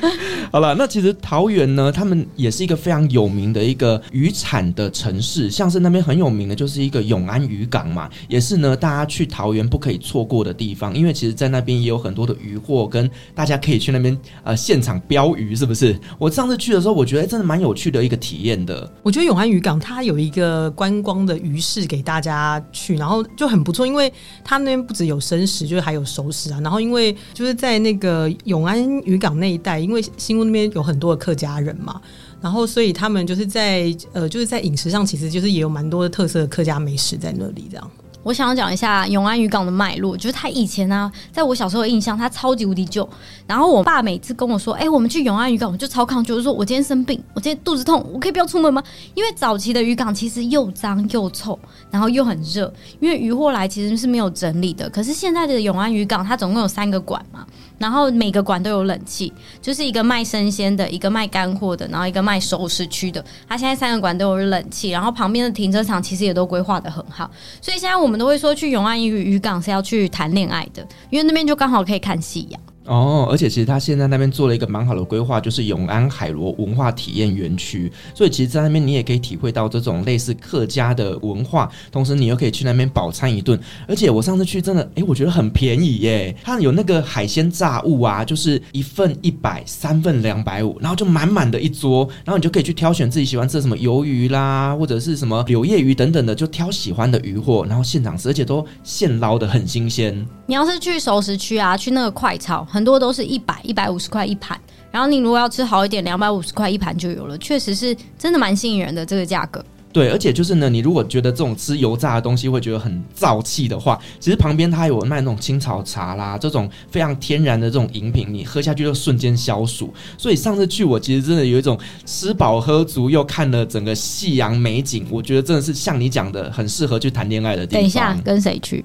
好了，那其实桃园呢，他们也是一个非常有名的一个渔产的城市，像是那边很有名的就是一个永安渔港嘛，也是呢大家去桃园不可以错过的地方，因为其实，在那边也有很多的渔货，跟大家可以去那边呃现场标鱼，是不是？我上次去的时候，我觉得真的蛮有趣的一个体验的。我觉得永安渔港它有一个观光的鱼市给大家去，然后就很不错，因为他那边不只有生食，就是还有熟食啊。然后因为就是在那个永安渔港那一带，因为新屋那边有很多的客家人嘛，然后所以他们就是在呃就是在饮食上，其实就是也有蛮多的特色的客家美食在那里这样。我想要讲一下永安渔港的脉络，就是他以前呢、在我小时候的印象，他超级无敌旧。然后我爸每次跟我说：“哎、我们去永安渔港，我就超抗拒，就是说我今天生病，我今天肚子痛，我可以不要出门吗？”因为早期的渔港其实又脏又臭，然后又很热，因为渔货来其实是没有整理的。可是现在的永安渔港，它总共有三个馆嘛，然后每个馆都有冷气，就是一个卖生鲜的，一个卖干货的，然后一个卖熟食区的。它现在三个馆都有冷气，然后旁边的停车场其实也都规划的很好，所以现在我们。都会说去永安渔渔港是要去谈恋爱的，因为那边就刚好可以看夕阳。哦，而且其实他现在那边做了一个蛮好的规划，就是永安海螺文化体验园区。所以其实，在那边你也可以体会到这种类似客家的文化，同时你又可以去那边饱餐一顿。而且我上次去真的，哎，我觉得很便宜耶！它有那个海鲜炸物啊，就是一份一百，三份两百五，然后就满满的一桌，然后你就可以去挑选自己喜欢吃什么鱿鱼啦，或者是什么柳叶鱼等等的，就挑喜欢的鱼货，然后现场吃，而且都现捞的很新鲜。你要是去熟食区啊，去那个快炒。很多都是一百一百五十块一盘，然后你如果要吃好一点，两百五十块一盘就有了，确实是真的蛮吸引人的这个价格。对，而且就是呢，你如果觉得这种吃油炸的东西会觉得很燥气的话，其实旁边它有卖那种青草茶啦，这种非常天然的这种饮品，你喝下去就瞬间消暑。所以上次去我其实真的有一种吃饱喝足，又看了整个夕阳美景，我觉得真的是像你讲的，很适合去谈恋爱的地方。等一下，跟谁去？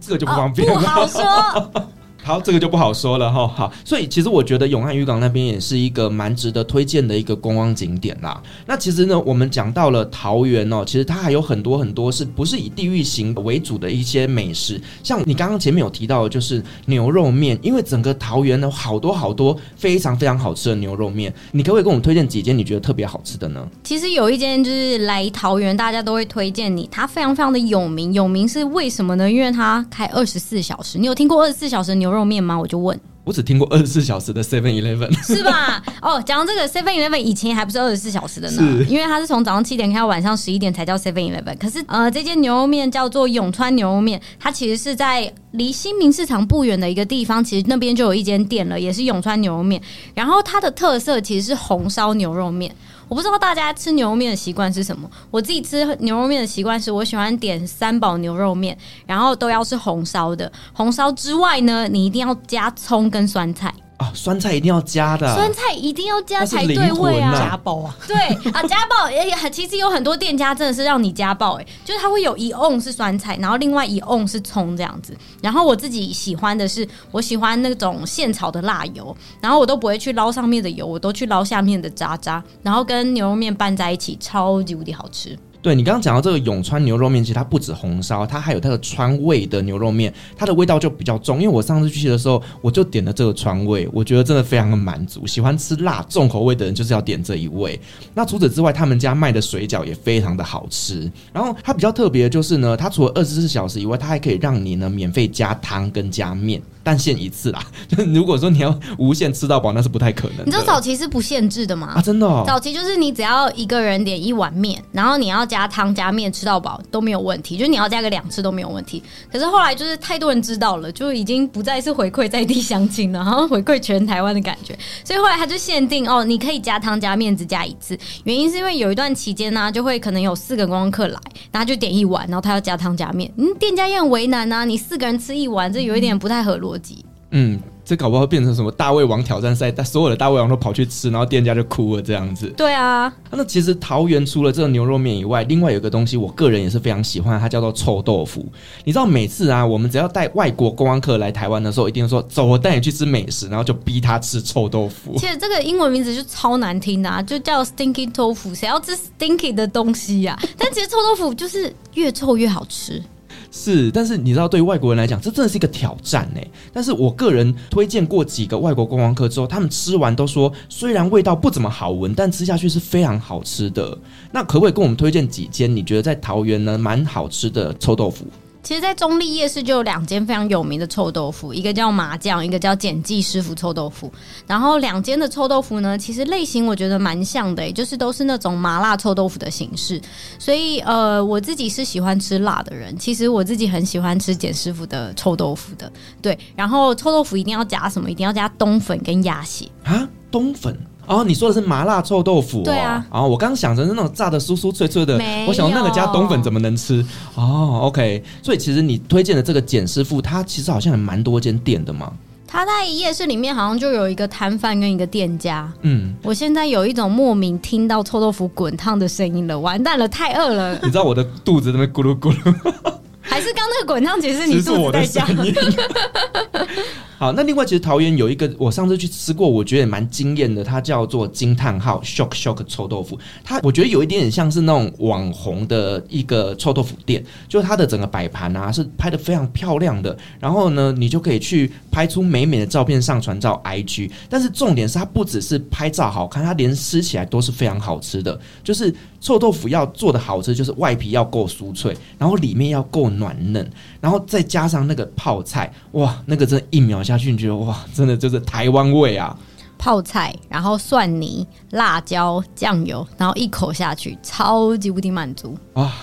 这个就不方便了，哦，不好说。好，这个就不好说了哈。好，所以其实我觉得永汉渔港那边也是一个蛮值得推荐的一个观光景点啦。那其实呢，我们讲到了桃园哦，其实它还有很多很多是不是以地域型为主的一些美食，像你刚刚前面有提到的，就是牛肉面。因为整个桃园呢，好多好多非常非常好吃的牛肉面，你可不可以跟我们推荐几间你觉得特别好吃的呢？其实有一间就是来桃园，大家都会推荐你，它非常非常的有名。有名是为什么呢？因为它开二十四小时。你有听过二十四小时牛肉面吗？我就问，我只听过二十四小时的 Seven Eleven，是吧？哦，讲到这个 Seven Eleven 以前还不是二十四小时的呢，因为它是从早上七点开到晚上十一点才叫 Seven Eleven。可是呃，这间牛肉面叫做永川牛肉面，它其实是在离新民市场不远的一个地方，其实那边就有一间店了，也是永川牛肉面。然后它的特色其实是红烧牛肉面。我不知道大家吃牛肉面的习惯是什么？我自己吃牛肉面的习惯是我喜欢点三宝牛肉面，然后都要是红烧的。红烧之外呢，你一定要加葱跟酸菜。啊，酸菜一定要加的，酸菜一定要加才对味啊！加爆啊！对啊，加爆！也很其实有很多店家真的是让你加爆，哎，就是它会有一瓮是酸菜，然后另外一瓮是葱这样子。然后我自己喜欢的是，我喜欢那种现炒的辣油，然后我都不会去捞上面的油，我都去捞下面的渣渣，然后跟牛肉面拌在一起，超级无敌好吃。对，你刚刚讲到这个永川牛肉面，其实它不止红烧，它还有它的川味的牛肉面，它的味道就比较重。因为我上次去的时候，我就点了这个川味，我觉得真的非常的满足。喜欢吃辣重口味的人就是要点这一味。那除此之外，他们家卖的水饺也非常的好吃。然后它比较特别的就是呢，它除了二十四小时以外，它还可以让你呢免费加汤跟加面。但限一次啦，就是如果说你要无限吃到饱，那是不太可能。你知道早期是不限制的吗？啊，真的哦。早期就是你只要一个人点一碗面，然后你要加汤加面吃到饱都没有问题，就是你要加个两次都没有问题。可是后来就是太多人知道了，就已经不再是回馈在地乡亲了，然后回馈全台湾的感觉。所以后来他就限定哦，你可以加汤加面只加一次。原因是因为有一段期间呢、啊，就会可能有四个观光客来，然后就点一碗，然后他要加汤加面，嗯，店家也很为难啊，你四个人吃一碗，这有一点不太合逻辑。嗯，这搞不好变成什么大胃王挑战赛，但所有的大胃王都跑去吃，然后店家就哭了这样子。对啊，那其实桃园除了这个牛肉面以外，另外有一个东西，我个人也是非常喜欢，它叫做臭豆腐。你知道，每次啊，我们只要带外国观光客来台湾的时候，一定说走，我带你去吃美食，然后就逼他吃臭豆腐。其实这个英文名字就超难听的啊，就叫 Stinky Tofu，谁要吃 Stinky 的东西呀？啊？但其实臭豆腐就是越臭越好吃。是，但是你知道，对于外国人来讲，这真的是一个挑战呢。但是我个人推荐过几个外国观光客之后，他们吃完都说，虽然味道不怎么好闻，但吃下去是非常好吃的。那可不可以跟我们推荐几间你觉得在桃园呢蛮好吃的臭豆腐？其实，在中立夜市就有两间非常有名的臭豆腐，一个叫麻酱，一个叫简记师傅臭豆腐。然后两间的臭豆腐呢，其实类型我觉得蛮像的，欸，就是都是那种麻辣臭豆腐的形式。所以，呃，我自己是喜欢吃辣的人，其实我自己很喜欢吃简师傅的臭豆腐的。对，然后臭豆腐一定要加什么？一定要加冬粉跟鸭血啊？冬粉。哦，你说的是麻辣臭豆腐、哦？对啊。哦，我刚刚想着是那种炸的酥酥脆脆的，我想那个加冬粉怎么能吃？哦，OK。所以其实你推荐的这个简师傅，他其实好像也蛮多间店的嘛。他在夜市里面好像就有一个摊贩跟一个店家。嗯，我现在有一种莫名听到臭豆腐滚烫的声音了，完蛋了，太饿了。你知道我的肚子在那边咕噜咕噜，还是刚那个滚烫其实你肚子在叫。好，那另外其实桃园有一个，我上次去吃过，我觉得也蛮惊艳的，它叫做惊叹号 shock shock 臭豆腐。它我觉得有一点点像是那种网红的一个臭豆腐店，就它的整个摆盘啊是拍的非常漂亮的，然后呢你就可以去拍出美美的照片上传到 IG。但是重点是它不只是拍照好看，它连吃起来都是非常好吃的。就是臭豆腐要做的好吃，就是外皮要够酥脆，然后里面要够软嫩，然后再加上那个泡菜，哇，那个真的一秒下去，你觉得哇，真的就是台湾味啊！泡菜，然后蒜泥、辣椒、酱油，然后一口下去，超级无敌满足啊！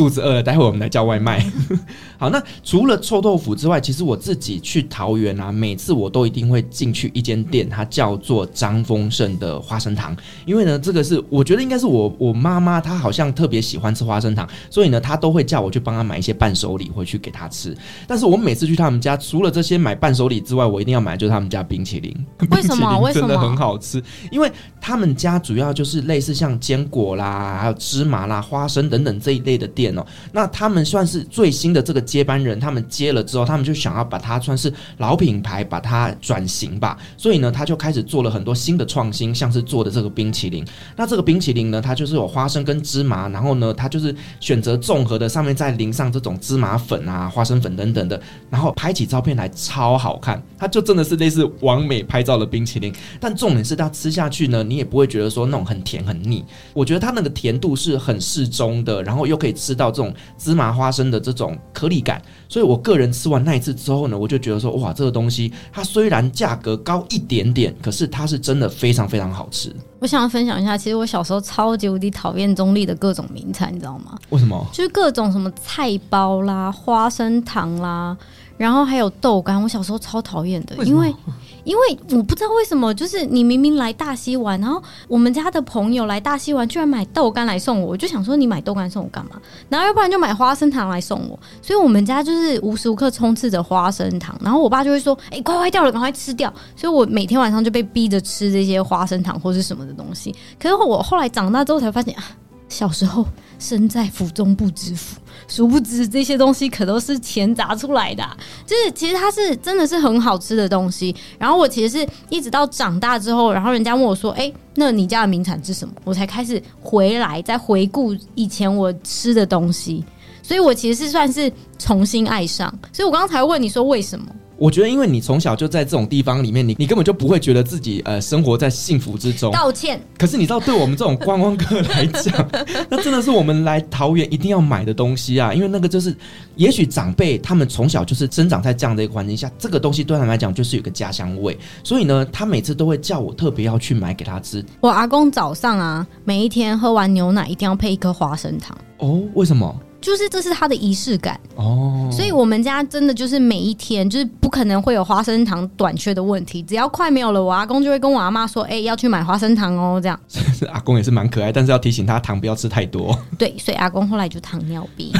肚子饿了，待会我们来叫外卖。好，那除了臭豆腐之外，其实我自己去桃园啊，每次我都一定会进去一间店，它叫做张丰盛的花生糖。因为呢，这个是我觉得应该是我我妈妈她好像特别喜欢吃花生糖，所以呢，她都会叫我去帮她买一些伴手礼回去给她吃。但是我每次去他们家，除了这些买伴手礼之外，我一定要买就是他们家冰淇淋。为什么？为什么？真的很好吃，因为他们家主要就是类似像坚果啦，还有芝麻啦、花生等等这一类的店那他们算是最新的这个接班人，他们接了之后，他们就想要把它算是老品牌，把它转型吧。所以呢，他就开始做了很多新的创新，像是做的这个冰淇淋。那这个冰淇淋呢，它就是有花生跟芝麻，然后呢，它就是选择综合的，上面再淋上这种芝麻粉啊、花生粉等等的，然后拍起照片来超好看。它就真的是类似完美拍照的冰淇淋，但重点是它吃下去呢，你也不会觉得说那种很甜很腻。我觉得它那个甜度是很适中的，然后又可以吃到这种芝麻花生的这种颗粒感。所以我个人吃完那一次之后呢，我就觉得说，哇，这个东西它虽然价格高一点点，可是它是真的非常非常好吃。我想要分享一下，其实我小时候超级无敌讨厌中立的各种名菜，你知道吗？为什么？就是各种什么菜包啦、花生糖啦，然后还有豆干，我小时候超讨厌的，为因为。因为我不知道为什么，就是你明明来大溪玩，然后我们家的朋友来大溪玩，居然买豆干来送我，我就想说你买豆干送我干嘛？然后要不然就买花生糖来送我，所以我们家就是无时无刻充斥着花生糖。然后我爸就会说：“哎、欸，快坏掉了，赶快吃掉。”所以我每天晚上就被逼着吃这些花生糖或是什么的东西。可是我后来长大之后才发现啊，小时候身在福中不知福。殊不知这些东西可都是钱砸出来的，就是其实它是真的是很好吃的东西。然后我其实是一直到长大之后，然后人家问我说：“哎，那你家的名产是什么？”我才开始回来再回顾以前我吃的东西。所以我其实是算是重新爱上。所以我刚才问你说为什么？我觉得，因为你从小就在这种地方里面，你你根本就不会觉得自己呃生活在幸福之中。道歉。可是你知道，对我们这种观光客来讲，那真的是我们来桃园一定要买的东西啊！因为那个就是，也许长辈他们从小就是生长在这样的一个环境下，这个东西对他们来讲就是有个家乡味。所以呢，他每次都会叫我特别要去买给他吃。我阿公早上啊，每一天喝完牛奶一定要配一颗花生糖。哦，为什么？就是这是他的仪式感哦，所以我们家真的就是每一天就是不可能会有花生糖短缺的问题，只要快没有了，我阿公就会跟我阿妈说：“哎、欸，要去买花生糖哦。”这样，阿公也是蛮可爱，但是要提醒他糖不要吃太多。对，所以阿公后来就糖尿病。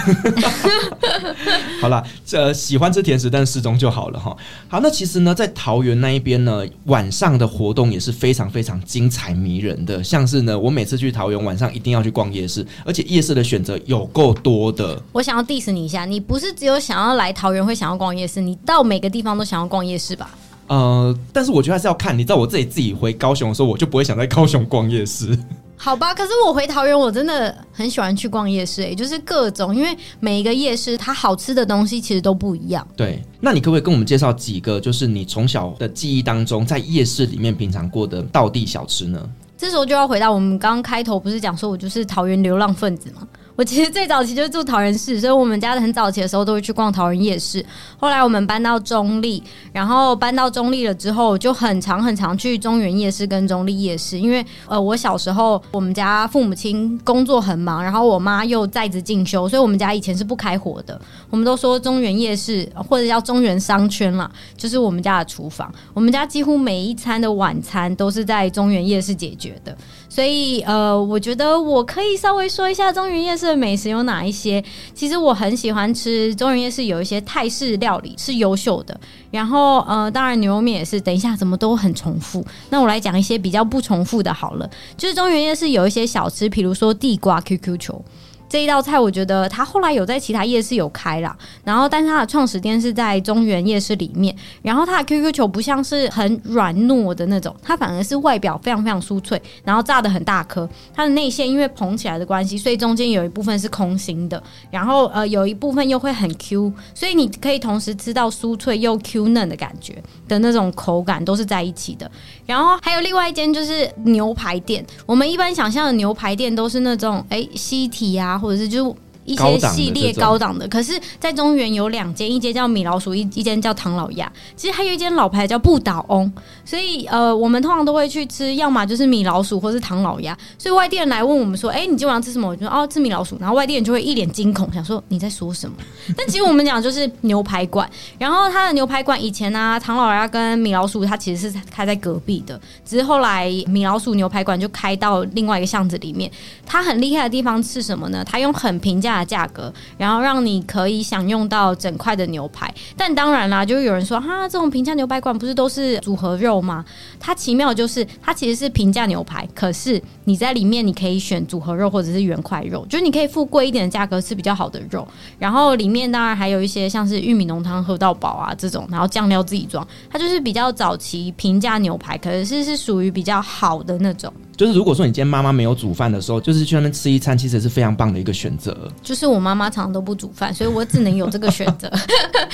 好了，这喜欢吃甜食，但适中就好了哈。好，那其实呢，在桃园那一边呢，晚上的活动也是非常非常精彩迷人的，像是呢，我每次去桃园晚上一定要去逛夜市，而且夜市的选择有够多。的，我想要 diss 你一下，你不是只有想要来桃园会想要逛夜市，你到每个地方都想要逛夜市吧？呃，但是我觉得还是要看，你知道我自己自己回高雄的时候，我就不会想在高雄逛夜市。好吧，可是我回桃园，我真的很喜欢去逛夜市，欸，就是各种，因为每一个夜市它好吃的东西其实都不一样。对，那你可不可以跟我们介绍几个，就是你从小的记忆当中，在夜市里面品尝过的道地小吃呢？这时候就要回到我们刚刚开头不是讲说我就是桃园流浪分子吗？我其实最早期就是住桃园市，所以我们家很早期的时候都会去逛桃园夜市。后来我们搬到中立，然后搬到中立了之后，就很常很常去中原夜市跟中立夜市。因为呃，我小时候我们家父母亲工作很忙，然后我妈又在职进修，所以我们家以前是不开火的。我们都说中原夜市或者叫中原商圈啦，就是我们家的厨房。我们家几乎每一餐的晚餐都是在中原夜市解决的。所以，呃，我觉得我可以稍微说一下中原夜市的美食有哪一些。其实我很喜欢吃中原夜市有一些泰式料理是优秀的，然后，呃，当然牛肉面也是。等一下，怎么都很重复？那我来讲一些比较不重复的好了。就是中原夜市有一些小吃，比如说地瓜 QQ 球。这一道菜，我觉得它后来有在其他夜市有开啦，然后但是它的创始店是在中原夜市里面，然后它的 QQ 球不像是很软糯的那种，它反而是外表非常非常酥脆，然后炸得很大颗，它的内馅因为膨起来的关系，所以中间有一部分是空心的，然后呃有一部分又会很 Q，所以你可以同时吃到酥脆又 Q 嫩的感觉的那种口感都是在一起的，然后还有另外一间就是牛排店，我们一般想象的牛排店都是那种哎西提啊。或者是就。一些系列高档的，可是，在中原有两间，一间叫米老鼠，一一间叫唐老鸭。其实还有一间老牌叫不倒翁，所以呃，我们通常都会去吃，要么就是米老鼠，或是唐老鸭。所以外地人来问我们说：“哎、欸，你今晚要吃什么？”我就说：“哦，吃米老鼠。”然后外地人就会一脸惊恐，想说你在说什么？但其实我们讲就是牛排馆。然后他的牛排馆以前呢、啊，唐老鸭跟米老鼠，它其实是开在隔壁的，只是后来米老鼠牛排馆就开到另外一个巷子里面。它很厉害的地方是什么呢？它用很平价。价价格，然后让你可以享用到整块的牛排，但当然啦，就有人说哈，这种平价牛排馆不是都是组合肉吗？它奇妙就是它其实是平价牛排，可是你在里面你可以选组合肉或者是原块肉，就是你可以付贵一点的价格吃比较好的肉，然后里面当然还有一些像是玉米浓汤喝到饱啊这种，然后酱料自己装，它就是比较早期平价牛排，可是是属于比较好的那种。就是如果说你今天妈妈没有煮饭的时候，就是去那边吃一餐，其实是非常棒的一个选择。就是我妈妈常常都不煮饭，所以我只能有这个选择。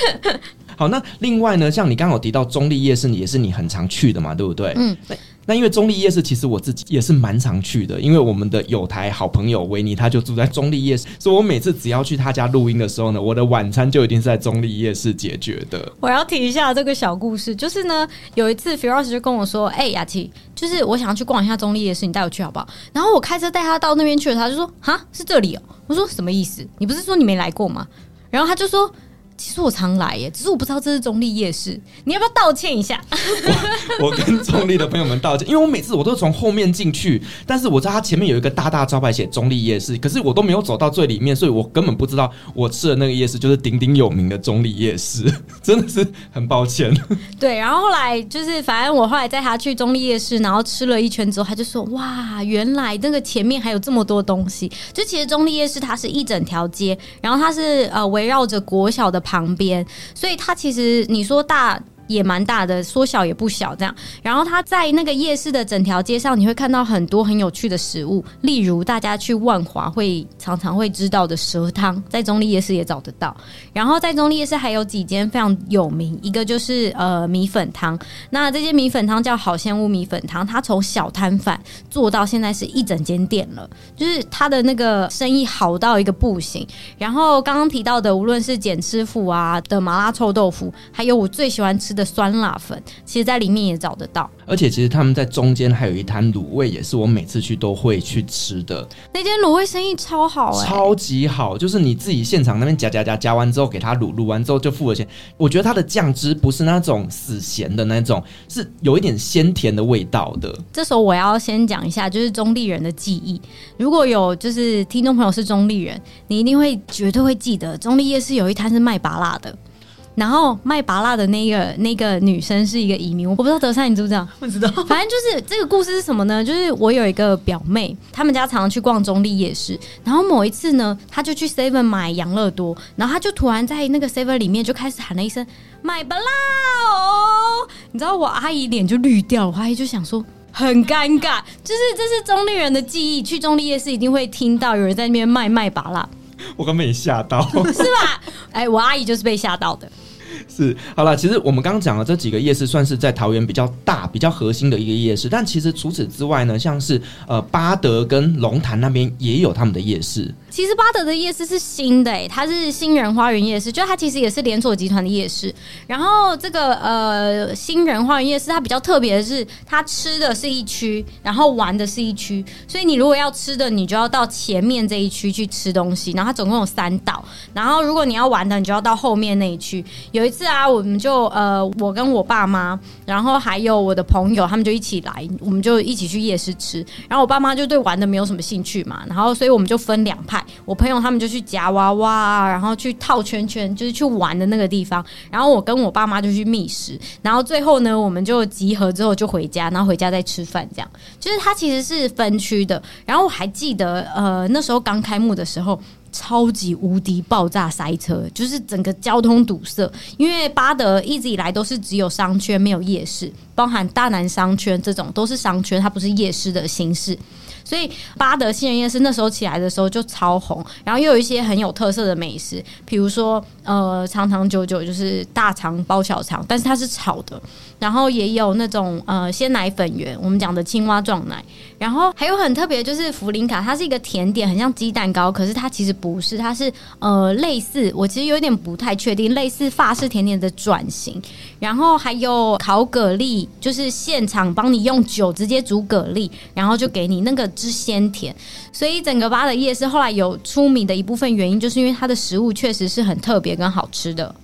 好，那另外呢，像你刚刚有提到中立夜市，也是你很常去的嘛，对不对？嗯。那因为中立夜市，其实我自己也是蛮常去的，因为我们的友台好朋友维尼，他就住在中立夜市，所以我每次只要去他家录音的时候呢，我的晚餐就一定是在中立夜市解决的。我要提一下这个小故事，就是呢，有一次 Firas 就跟我说：“哎、欸，雅琪，就是我想要去逛一下中立夜市，你带我去好不好？”然后我开车带他到那边去了，他就说：“哈，是这里哦。”我说：“什么意思？你不是说你没来过吗？”然后他就说。其实我常来耶，只是我不知道这是中立夜市。你要不要道歉一下？我，我跟中立的朋友们道歉，因为我每次我都从后面进去，但是我知道它前面有一个大大招牌写中立夜市，可是我都没有走到最里面，所以我根本不知道我吃的那个夜市就是鼎鼎有名的中立夜市，真的是很抱歉。对，然后后来就是，反正我后来带他去中立夜市，然后吃了一圈之后，他就说：“哇，原来那个前面还有这么多东西。”就其实中立夜市它是一整条街，然后它是呃围绕着国小的。旁边，所以他其实你说大。也蛮大的，缩小也不小，这样。然后它在那个夜市的整条街上，你会看到很多很有趣的食物，例如大家去万华会常常会知道的蛇汤，在中立夜市也找得到。然后在中立夜市还有几间非常有名，一个就是呃米粉汤。那这间米粉汤叫好鲜屋米粉汤，它从小摊贩做到现在是一整间店了，就是它的那个生意好到一个不行。然后刚刚提到的，无论是简师傅啊的麻辣臭豆腐，还有我最喜欢吃的酸辣粉，其实在里面也找得到。而且其实他们在中间还有一摊卤味，也是我每次去都会去吃的。那间卤味生意超好哎、欸，超级好，就是你自己现场那边夹夹夹夹完之后，给他卤卤完之后就付了钱。我觉得它的酱汁不是那种死咸的那种，是有一点鲜甜的味道的。这时候我要先讲一下，就是中立人的记忆。如果有就是听众朋友是中立人，你一定会绝对会记得中立夜市有一摊是卖芭辣的。然后卖芭乐的那个那个女生是一个移民，我不知道德善你知不知道？不知道。反正就是这个故事是什么呢？就是我有一个表妹，他们家常常去逛中立夜市，然后某一次呢，她就去 Seven 买养乐多，然后她就突然在那个 Seven 里面就开始喊了一声“买芭乐哦”，你知道我阿姨脸就绿掉了，我阿姨就想说很尴尬，就是这是中立人的记忆，去中立夜市一定会听到有人在那边卖卖芭乐，我刚被你吓到，是吧？哎，我阿姨就是被吓到的。是，好了，其实我们刚刚讲了这几个夜市算是在桃园比较大、比较核心的一个夜市，但其实除此之外呢，像是呃八德跟龙潭那边也有他们的夜市。其实巴德的夜市是新的、欸，它是新人花园夜市，就它其实也是连锁集团的夜市。然后这个呃新人花园夜市它比较特别的是，它吃的是一区，然后玩的是一区。所以你如果要吃的，你就要到前面这一区去吃东西。然后它总共有三道。然后如果你要玩的，你就要到后面那一区。有一次啊，我们就呃我跟我爸妈，然后还有我的朋友，他们就一起来，我们就一起去夜市吃。然后我爸妈就对玩的没有什么兴趣嘛，然后所以我们就分两派。我朋友他们就去夹娃娃，然后去套圈圈，就是去玩的那个地方。然后我跟我爸妈就去觅食。然后最后呢，我们就集合之后就回家，然后回家再吃饭。这样就是它其实是分区的。然后我还记得，呃，那时候刚开幕的时候，超级无敌爆炸塞车，就是整个交通堵塞。因为巴德一直以来都是只有商圈没有夜市，包含大南商圈这种都是商圈，它不是夜市的形式。所以巴德新人夜市那时候起来的时候就超红，然后又有一些很有特色的美食，比如说呃长长久久就是大肠包小肠，但是它是炒的，然后也有那种呃鲜奶粉圆，我们讲的青蛙撞奶，然后还有很特别就是福林卡，它是一个甜点，很像鸡蛋糕，可是它其实不是，它是呃类似，我其实有点不太确定，类似法式甜点的转型，然后还有烤蛤蜊，就是现场帮你用酒直接煮蛤蜊，然后就给你那个。之鲜甜，所以整个巴德夜市后来有出名的一部分原因，就是因为它的食物确实是很特别跟好吃的。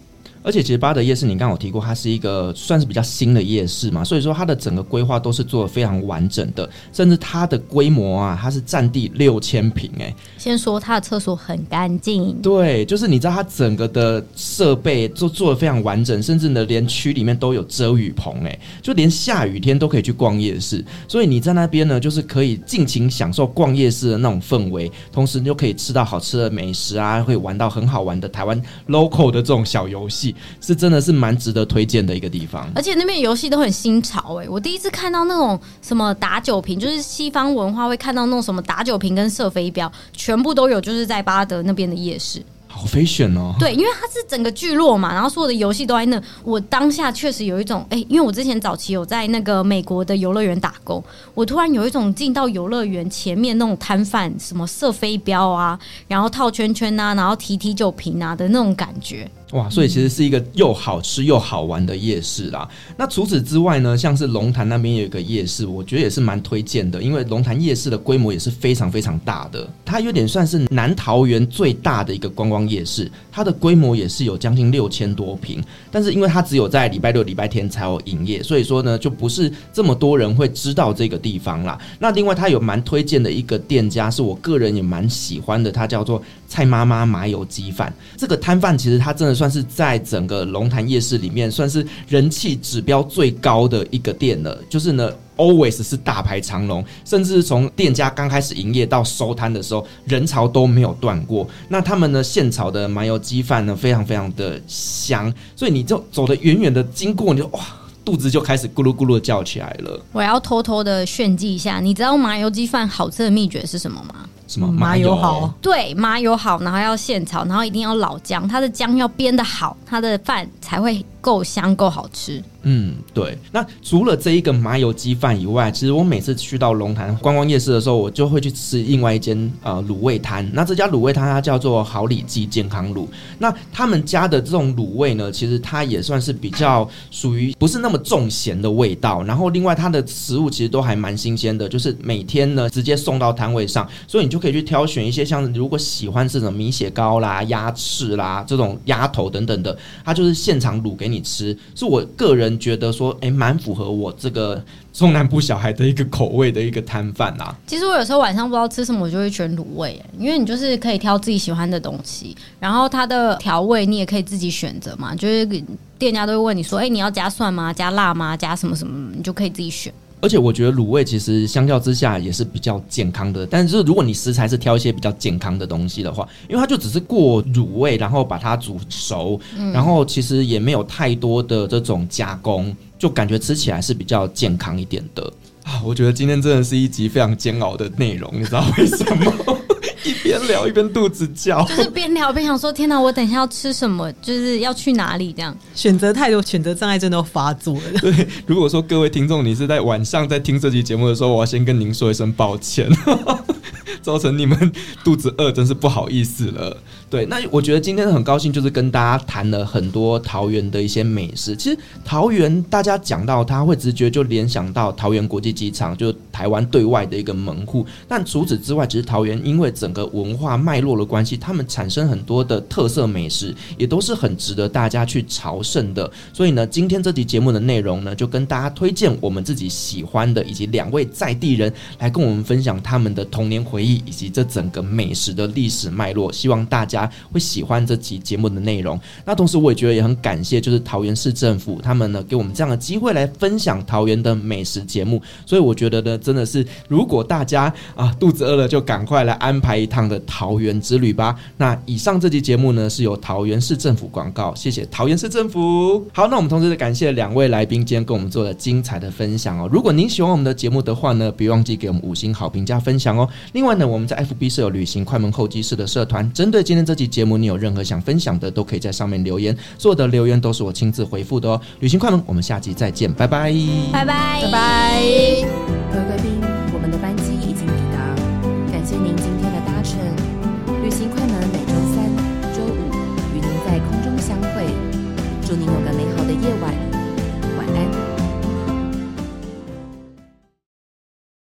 而且其实巴德夜市，你刚刚有提过，它是一个算是比较新的夜市嘛，所以说它的整个规划都是做的非常完整的，甚至它的规模啊，它是占地六千平诶。先说它的厕所很干净，对，就是你知道它整个的设备都做的非常完整，甚至呢连区里面都有遮雨棚哎，就连下雨天都可以去逛夜市，所以你在那边呢，就是可以尽情享受逛夜市的那种氛围，同时你就可以吃到好吃的美食啊，会玩到很好玩的台湾 local 的这种小游戏。是真的是蛮值得推荐的一个地方，而且那边游戏都很新潮哎、欸！我第一次看到那种什么打酒瓶，就是西方文化会看到那种什么打酒瓶跟射飞镖，全部都有，就是在巴德那边的夜市。好 fashion 哦！对，因为它是整个聚落嘛，然后所有的游戏都在那。我当下确实有一种，哎、欸，因为我之前早期有在那个美国的游乐园打工，我突然有一种进到游乐园前面那种摊贩，什么射飞镖啊，然后套圈圈啊，然后提提酒瓶啊的那种感觉。哇，所以其实是一个又好吃又好玩的夜市啦。那除此之外呢，像是龙潭那边有一个夜市，我觉得也是蛮推荐的，因为龙潭夜市的规模也是非常非常大的，它有点算是南桃园最大的一个观光夜市，它的规模也是有将近六千多坪，但是因为它只有在礼拜六、礼拜天才有营业，所以说呢，就不是这么多人会知道这个地方啦。那另外，它有蛮推荐的一个店家，是我个人也蛮喜欢的，它叫做蔡妈妈麻油鸡饭。这个摊贩其实它真的。算是在整个龙潭夜市里面，算是人气指标最高的一个店了。就是呢，always 是大排长龙，甚至从店家刚开始营业到收摊的时候，人潮都没有断过。那他们呢，现炒的麻油鸡饭呢，非常非常的香，所以你就走得远远的经过，你就哇，肚子就开始咕噜咕噜的叫起来了。我要偷偷的炫技一下，你知道麻油鸡饭好吃的秘诀是什么吗？什么麻油好？对，麻油好，然后要现炒，然后一定要老姜，它的姜要煸的好，它的饭才会够香够好吃。嗯，对。那除了这一个麻油鸡饭以外，其实我每次去到龙潭观光夜市的时候，我就会去吃另外一间呃卤味摊。那这家卤味摊它叫做好里记健康卤。那他们家的这种卤味呢，其实它也算是比较属于不是那么重咸的味道。然后另外它的食物其实都还蛮新鲜的，就是每天呢直接送到摊位上，所以你就可以去挑选一些像如果喜欢这种米血糕啦、鸭翅啦这种鸭头等等的，它就是现场卤给你吃。是我个人。觉得说，哎，蛮符合我这个中南部小孩的一个口味的一个摊贩啊。其实我有时候晚上不知道吃什么，我就会选卤味，因为你就是可以挑自己喜欢的东西，然后它的调味你也可以自己选择嘛。就是店家都会问你说，哎，你要加蒜吗？加辣吗？加什么什么？你就可以自己选。而且我觉得卤味其实相较之下也是比较健康的，但是如果你食材是挑一些比较健康的东西的话，因为它就只是过卤味，然后把它煮熟，然后其实也没有太多的这种加工，就感觉吃起来是比较健康一点的啊。我觉得今天真的是一集非常煎熬的内容，你知道为什么？一边聊一边肚子叫，就是边聊边想说：天哪，我等一下要吃什么？就是要去哪里？这样选择太多，选择障碍症都发作了。对，如果说各位听众你是在晚上在听这期节目的时候，我要先跟您说一声抱歉。造成你们肚子饿，真是不好意思了。对，那我觉得今天很高兴，就是跟大家谈了很多桃园的一些美食。其实桃园大家讲到它，会直觉就联想到桃园国际机场，就台湾对外的一个门户。但除此之外，其实桃园因为整个文化脉络的关系，他们产生很多的特色美食，也都是很值得大家去朝圣的。所以呢，今天这集节目的内容呢，就跟大家推荐我们自己喜欢的，以及两位在地人来跟我们分享他们的童年回以及这整个美食的历史脉络。希望大家。会喜欢这期节目的内容，那同时我也觉得也很感谢，就是桃园市政府他们呢给我们这样的机会来分享桃园的美食节目，所以我觉得呢真的是，如果大家啊肚子饿了，就赶快来安排一趟的桃园之旅吧。那以上这期节目呢是由桃园市政府广告，谢谢桃园市政府。好，那我们同时感谢两位来宾今天跟我们做了精彩的分享哦。如果您喜欢我们的节目的话呢，别忘记给我们五星好评加分享哦。另外呢，我们在 FB 是有旅行快门候机室的社团，针对今天这。这期节目，你有任何想分享的，都可以在上面留言。所有的留言都是我亲自回复的哦。旅行快门，我们下期再见，拜拜，拜拜，拜拜。各位贵宾。